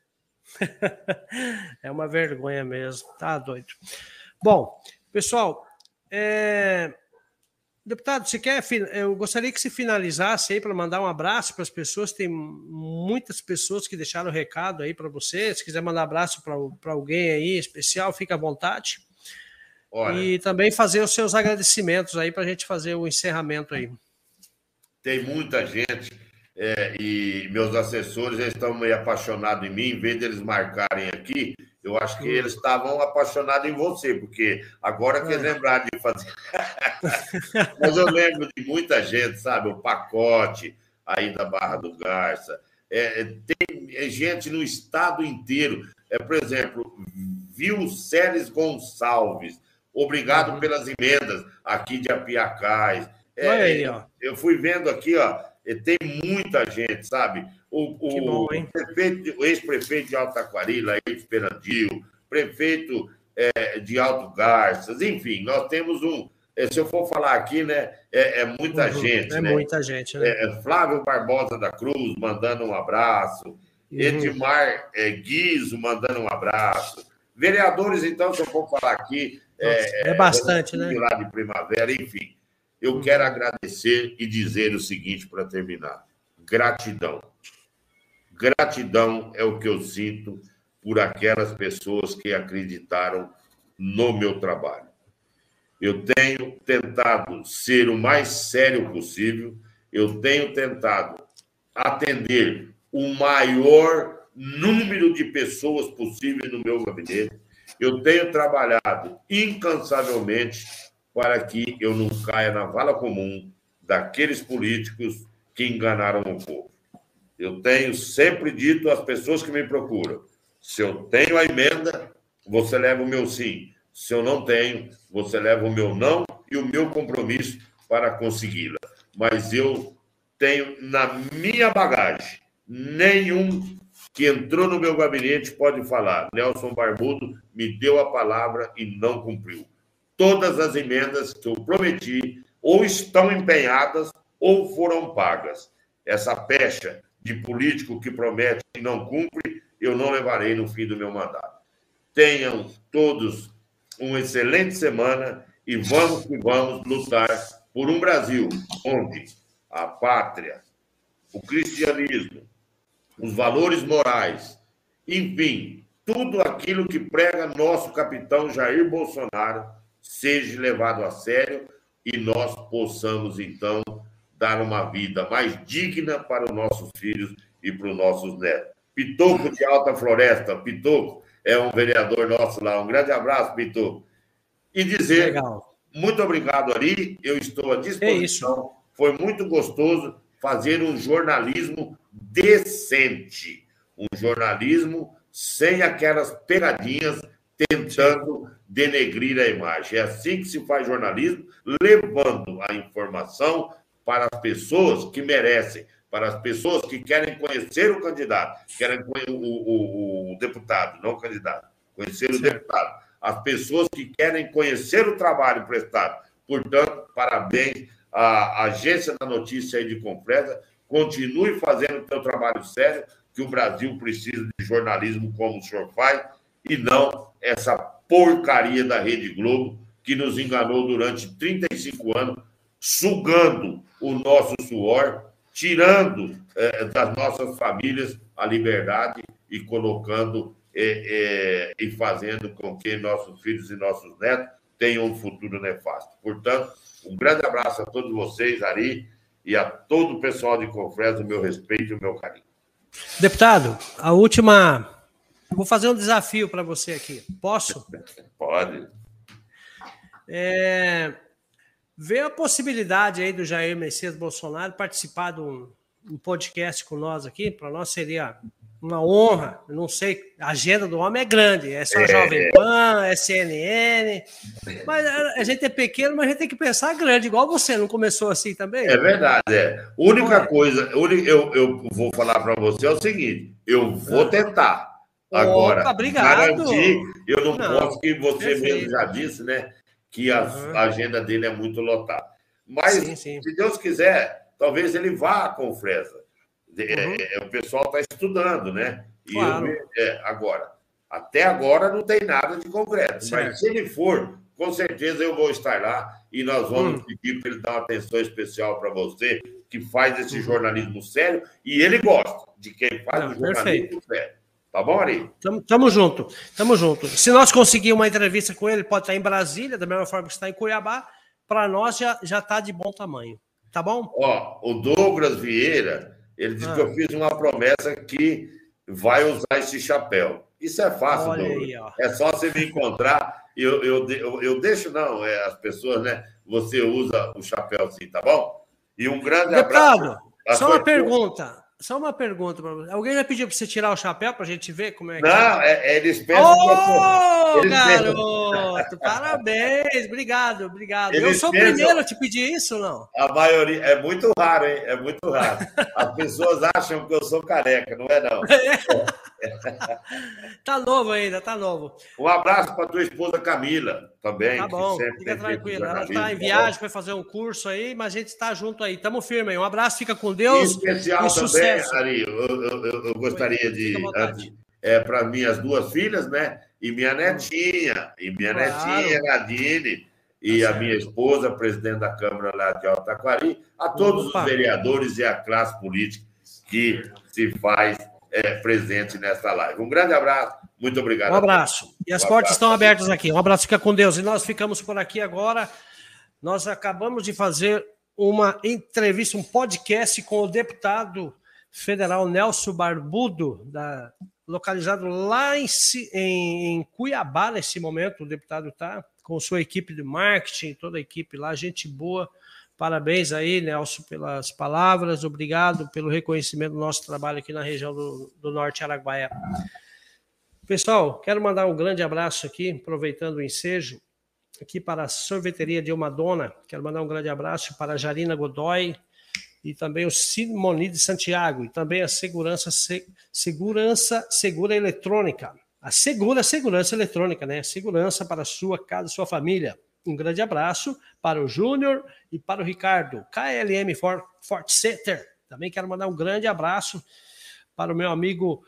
é uma vergonha mesmo, tá doido. Bom, pessoal, é... Deputado, você quer. Eu gostaria que você finalizasse aí para mandar um abraço para as pessoas. Tem muitas pessoas que deixaram recado aí para você. Se quiser mandar abraço para alguém aí especial, fica à vontade. Olha, e também fazer os seus agradecimentos aí para a gente fazer o encerramento aí. Tem muita gente é, e meus assessores estão meio apaixonados em mim. Em vez deles marcarem aqui, eu acho que eles estavam apaixonados em você, porque agora que é. lembrar de fazer. Mas eu lembro de muita gente, sabe? O pacote aí da Barra do Garça. É, tem gente no estado inteiro. É, por exemplo, Viu Celes Gonçalves. Obrigado uhum. pelas emendas aqui de Apiacás. É, aí, ó. Eu fui vendo aqui, ó. Tem muita gente, sabe? O, o, prefeito, o ex-prefeito de Alta Aquarila, ex-Perandil, prefeito é, de Alto Garças, enfim, nós temos um. É, se eu for falar aqui, né, é, é muita uhum, gente. É né? muita gente, né? É, Flávio Barbosa da Cruz mandando um abraço. Uhum. Edmar é, Guizo mandando um abraço. Vereadores, então, se eu for falar aqui, é, é, bastante, né? Lá de primavera, enfim. Eu quero agradecer e dizer o seguinte para terminar: gratidão. Gratidão é o que eu sinto por aquelas pessoas que acreditaram no meu trabalho. Eu tenho tentado ser o mais sério possível, eu tenho tentado atender o maior número de pessoas possível no meu gabinete. Eu tenho trabalhado incansavelmente para que eu não caia na vala comum daqueles políticos que enganaram o povo. Eu tenho sempre dito às pessoas que me procuram: se eu tenho a emenda, você leva o meu sim. Se eu não tenho, você leva o meu não e o meu compromisso para consegui-la. Mas eu tenho na minha bagagem nenhum que entrou no meu gabinete pode falar. Nelson Barbudo me deu a palavra e não cumpriu. Todas as emendas que eu prometi ou estão empenhadas ou foram pagas. Essa pecha de político que promete e não cumpre, eu não levarei no fim do meu mandato. Tenham todos uma excelente semana e vamos que vamos lutar por um Brasil onde a pátria, o cristianismo, os valores morais, enfim, tudo aquilo que prega nosso capitão Jair Bolsonaro seja levado a sério e nós possamos, então, dar uma vida mais digna para os nossos filhos e para os nossos netos. Pitoco de Alta Floresta, Pitoco é um vereador nosso lá. Um grande abraço, Pitoco. E dizer Legal. muito obrigado, Ari. Eu estou à disposição. É Foi muito gostoso fazer um jornalismo decente, um jornalismo sem aquelas pegadinhas tentando denegrir a imagem. É assim que se faz jornalismo, levando a informação para as pessoas que merecem, para as pessoas que querem conhecer o candidato, querem o, o, o deputado, não o candidato, conhecer o deputado, as pessoas que querem conhecer o trabalho prestado. Portanto, parabéns à Agência da Notícia aí de Confresa, continue fazendo o seu trabalho sério, que o Brasil precisa de jornalismo como o senhor faz, e não essa porcaria da Rede Globo, que nos enganou durante 35 anos, sugando o nosso suor, tirando eh, das nossas famílias a liberdade e colocando eh, eh, e fazendo com que nossos filhos e nossos netos tenham um futuro nefasto. Portanto, um grande abraço a todos vocês, Ari, e a todo o pessoal de Confresa, o meu respeito e o meu carinho. Deputado, a última. Vou fazer um desafio para você aqui. Posso? Pode. É, Vê a possibilidade aí do Jair Messias Bolsonaro participar de um, um podcast com nós aqui. Para nós seria uma honra. não sei, a agenda do homem é grande. É só é. Jovem Pan, é CNN. Mas a gente é pequeno, mas a gente tem que pensar grande, igual você. Não começou assim também? É verdade. É. A única coisa, eu, eu vou falar para você é o seguinte: eu vou ah. tentar. Agora, Opa, obrigado. garantir, eu não, não posso, que você perfeito. mesmo já disse, né? que a, uhum. agenda dele é muito lotada. Mas, sim, sim. se Deus quiser, talvez ele vá com o Fresa. É, uhum. É, o pessoal está estudando, né? E claro. eu, é, agora, até agora não tem nada de concreto. Certo. Mas se ele for, com certeza eu vou estar lá e nós vamos hum. pedir para ele dar uma atenção especial para você, que faz esse uhum. jornalismo sério, e ele gosta de quem faz não, o jornalismo perfeito. sério. Tá bom, Ari? Tamo, tamo junto, tamo junto. Se nós conseguirmos uma entrevista com ele, pode estar em Brasília, da mesma forma que está em Cuiabá, para nós já, já tá de bom tamanho. Tá bom? Ó, o Douglas Vieira, ele disse ah. que eu fiz uma promessa que vai usar esse chapéu. Isso é fácil, Olha Douglas. Aí, é só você me encontrar. Eu, eu, eu, eu deixo, não, é, as pessoas, né? Você usa o chapéu sim, tá bom? E um grande Deputado, abraço. Só uma pergunta. Só uma pergunta para você. Alguém já pediu para você tirar o chapéu para a gente ver como é que Não, é, é eles pensam. Ô, oh, garoto! Parabéns! Obrigado, obrigado. Eles eu sou pensam... o primeiro a te pedir isso, não? A maioria. É muito raro, hein? É muito raro. As pessoas acham que eu sou careca, não é, não. tá novo ainda, tá novo. Um abraço para tua esposa Camila também. Tá bom, fica tranquila. Ela está em tá viagem, vai fazer um curso aí, mas a gente está junto aí. Tamo firme aí. Um abraço, fica com Deus. Em especial também, Ari, eu, eu, eu, eu gostaria de. É, para minhas duas filhas, né? E minha netinha, e minha claro. netinha, Nadine, e tá a minha esposa, presidente da Câmara lá de Altaquari, a todos Opa. os vereadores e a classe política que se faz é, presente nesta live. Um grande abraço, muito obrigado. Um abraço. E as um portas abraço. estão abertas aqui. Um abraço, fica com Deus. E nós ficamos por aqui agora. Nós acabamos de fazer uma entrevista, um podcast com o deputado federal Nelson Barbudo, da, localizado lá em, em, em Cuiabá nesse momento. O deputado está com sua equipe de marketing, toda a equipe lá, gente boa. Parabéns aí, Nelson, pelas palavras. Obrigado pelo reconhecimento do nosso trabalho aqui na região do, do Norte Araguaia. Pessoal, quero mandar um grande abraço aqui, aproveitando o ensejo, aqui para a sorveteria de uma dona. Quero mandar um grande abraço para a Jarina Godoy e também o Simoni de Santiago e também a segurança segurança segura eletrônica. A segura segurança eletrônica, né? Segurança para a sua casa, sua família. Um grande abraço para o Júnior e para o Ricardo. KLM Fort, Center. Também quero mandar um grande abraço para o meu amigo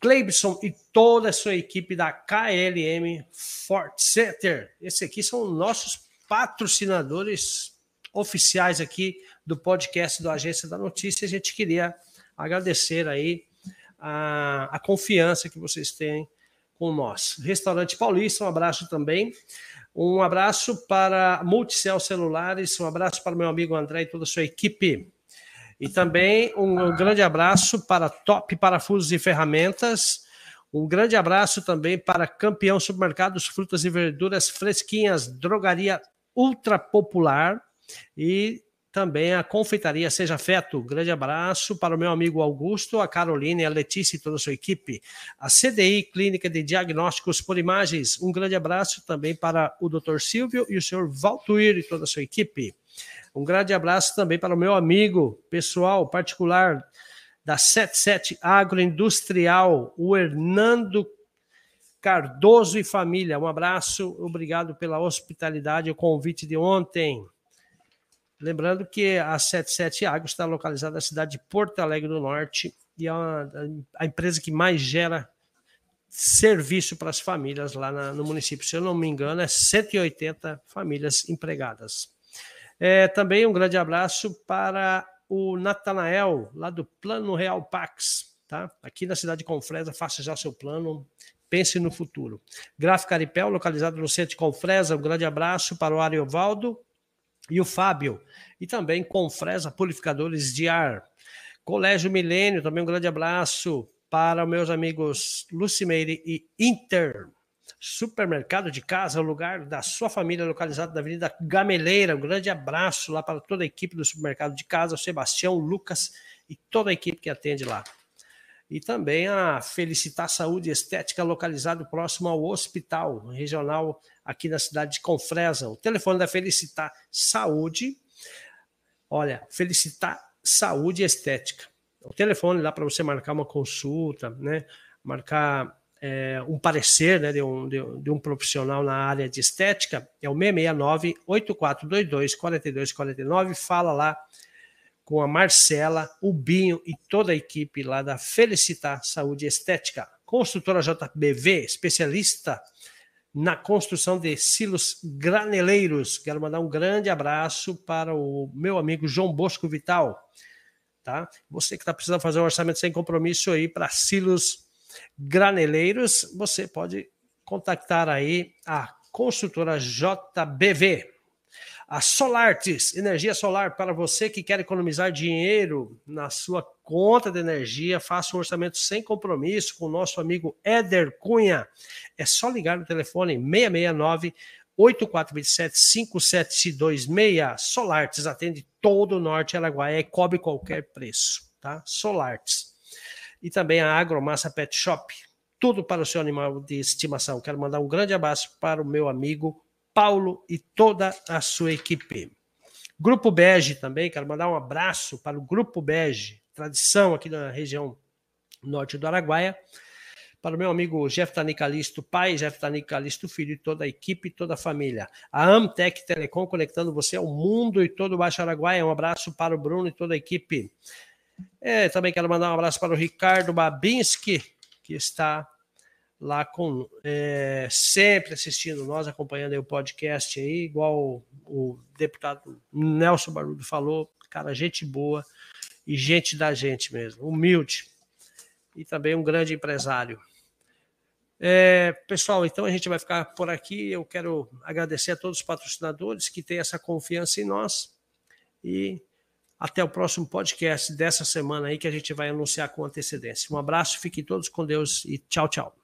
Cleibson e toda a sua equipe da KLM Fort Center. Esses aqui são nossos patrocinadores oficiais aqui do podcast do Agência da Notícia. A gente queria agradecer aí a, a confiança que vocês têm com nós. Restaurante Paulista, um abraço também. Um abraço para Multicel Celulares, um abraço para meu amigo André e toda a sua equipe. E também um grande abraço para Top Parafusos e Ferramentas. Um grande abraço também para Campeão Supermercados Frutas e Verduras Fresquinhas, Drogaria Ultra Popular. E também a confeitaria Seja Feto. Grande abraço para o meu amigo Augusto, a Carolina, a Letícia e toda a sua equipe. A CDI, Clínica de Diagnósticos por Imagens. Um grande abraço também para o Dr. Silvio e o senhor Valtuir e toda a sua equipe. Um grande abraço também para o meu amigo pessoal particular da 77 Agroindustrial, o Hernando Cardoso e família. Um abraço, obrigado pela hospitalidade e o convite de ontem. Lembrando que a 77 Agro está localizada na cidade de Porto Alegre do Norte e é uma, a empresa que mais gera serviço para as famílias lá na, no município. Se eu não me engano, é 180 famílias empregadas. É, também um grande abraço para o Natanael, lá do Plano Real Pax, tá? Aqui na cidade de Confresa, faça já seu plano, pense no futuro. Gráfica Aripel, localizado no centro de Confresa, um grande abraço para o Ariovaldo e o Fábio. E também Confresa Purificadores de Ar. Colégio Milênio, também um grande abraço para meus amigos Lucimeire e Inter. Supermercado de Casa, lugar da sua família, localizado na Avenida Gameleira. Um grande abraço lá para toda a equipe do Supermercado de Casa, o Sebastião, o Lucas e toda a equipe que atende lá. E também a Felicitar Saúde Estética, localizado próximo ao hospital regional aqui na cidade de Confresa. O telefone da Felicitar Saúde, olha, Felicitar Saúde Estética. O telefone lá para você marcar uma consulta, né? Marcar é, um parecer né, de, um, de, de, um profissional na área de estética é o 669-8422-4249. Fala lá com a Marcela, o Binho e toda a equipe lá da Felicitar Saúde Estética. Construtora JBV, especialista na construção de silos graneleiros. Quero mandar um grande abraço para o meu amigo João Bosco Vital. Tá? Você que está precisando fazer um orçamento sem compromisso aí para silos graneleiros, você pode contactar aí a construtora JBV. A Solartes, energia solar para você que quer economizar dinheiro na sua conta de energia, faça um orçamento sem compromisso com o nosso amigo Éder Cunha. É só ligar no telefone 669 8427 5726. Solartes atende todo o norte Araguaia e cobre qualquer preço, tá? Solartes e também a Agromassa Pet Shop. Tudo para o seu animal de estimação. Quero mandar um grande abraço para o meu amigo Paulo e toda a sua equipe. Grupo Bege também, quero mandar um abraço para o Grupo Bege, tradição aqui na região norte do Araguaia. Para o meu amigo Jeff Tanicalisto, pai, Jeff Tanicalisto, filho e toda a equipe toda a família. A Amtec Telecom conectando você ao mundo e todo o Baixo Araguaia. Um abraço para o Bruno e toda a equipe. É, também quero mandar um abraço para o Ricardo Babinski, que está lá com é, sempre assistindo nós, acompanhando o podcast aí, igual o, o deputado Nelson Barulho falou, cara, gente boa e gente da gente mesmo, humilde e também um grande empresário. É, pessoal, então a gente vai ficar por aqui. Eu quero agradecer a todos os patrocinadores que têm essa confiança em nós e até o próximo podcast dessa semana aí que a gente vai anunciar com antecedência. Um abraço, fiquem todos com Deus e tchau, tchau.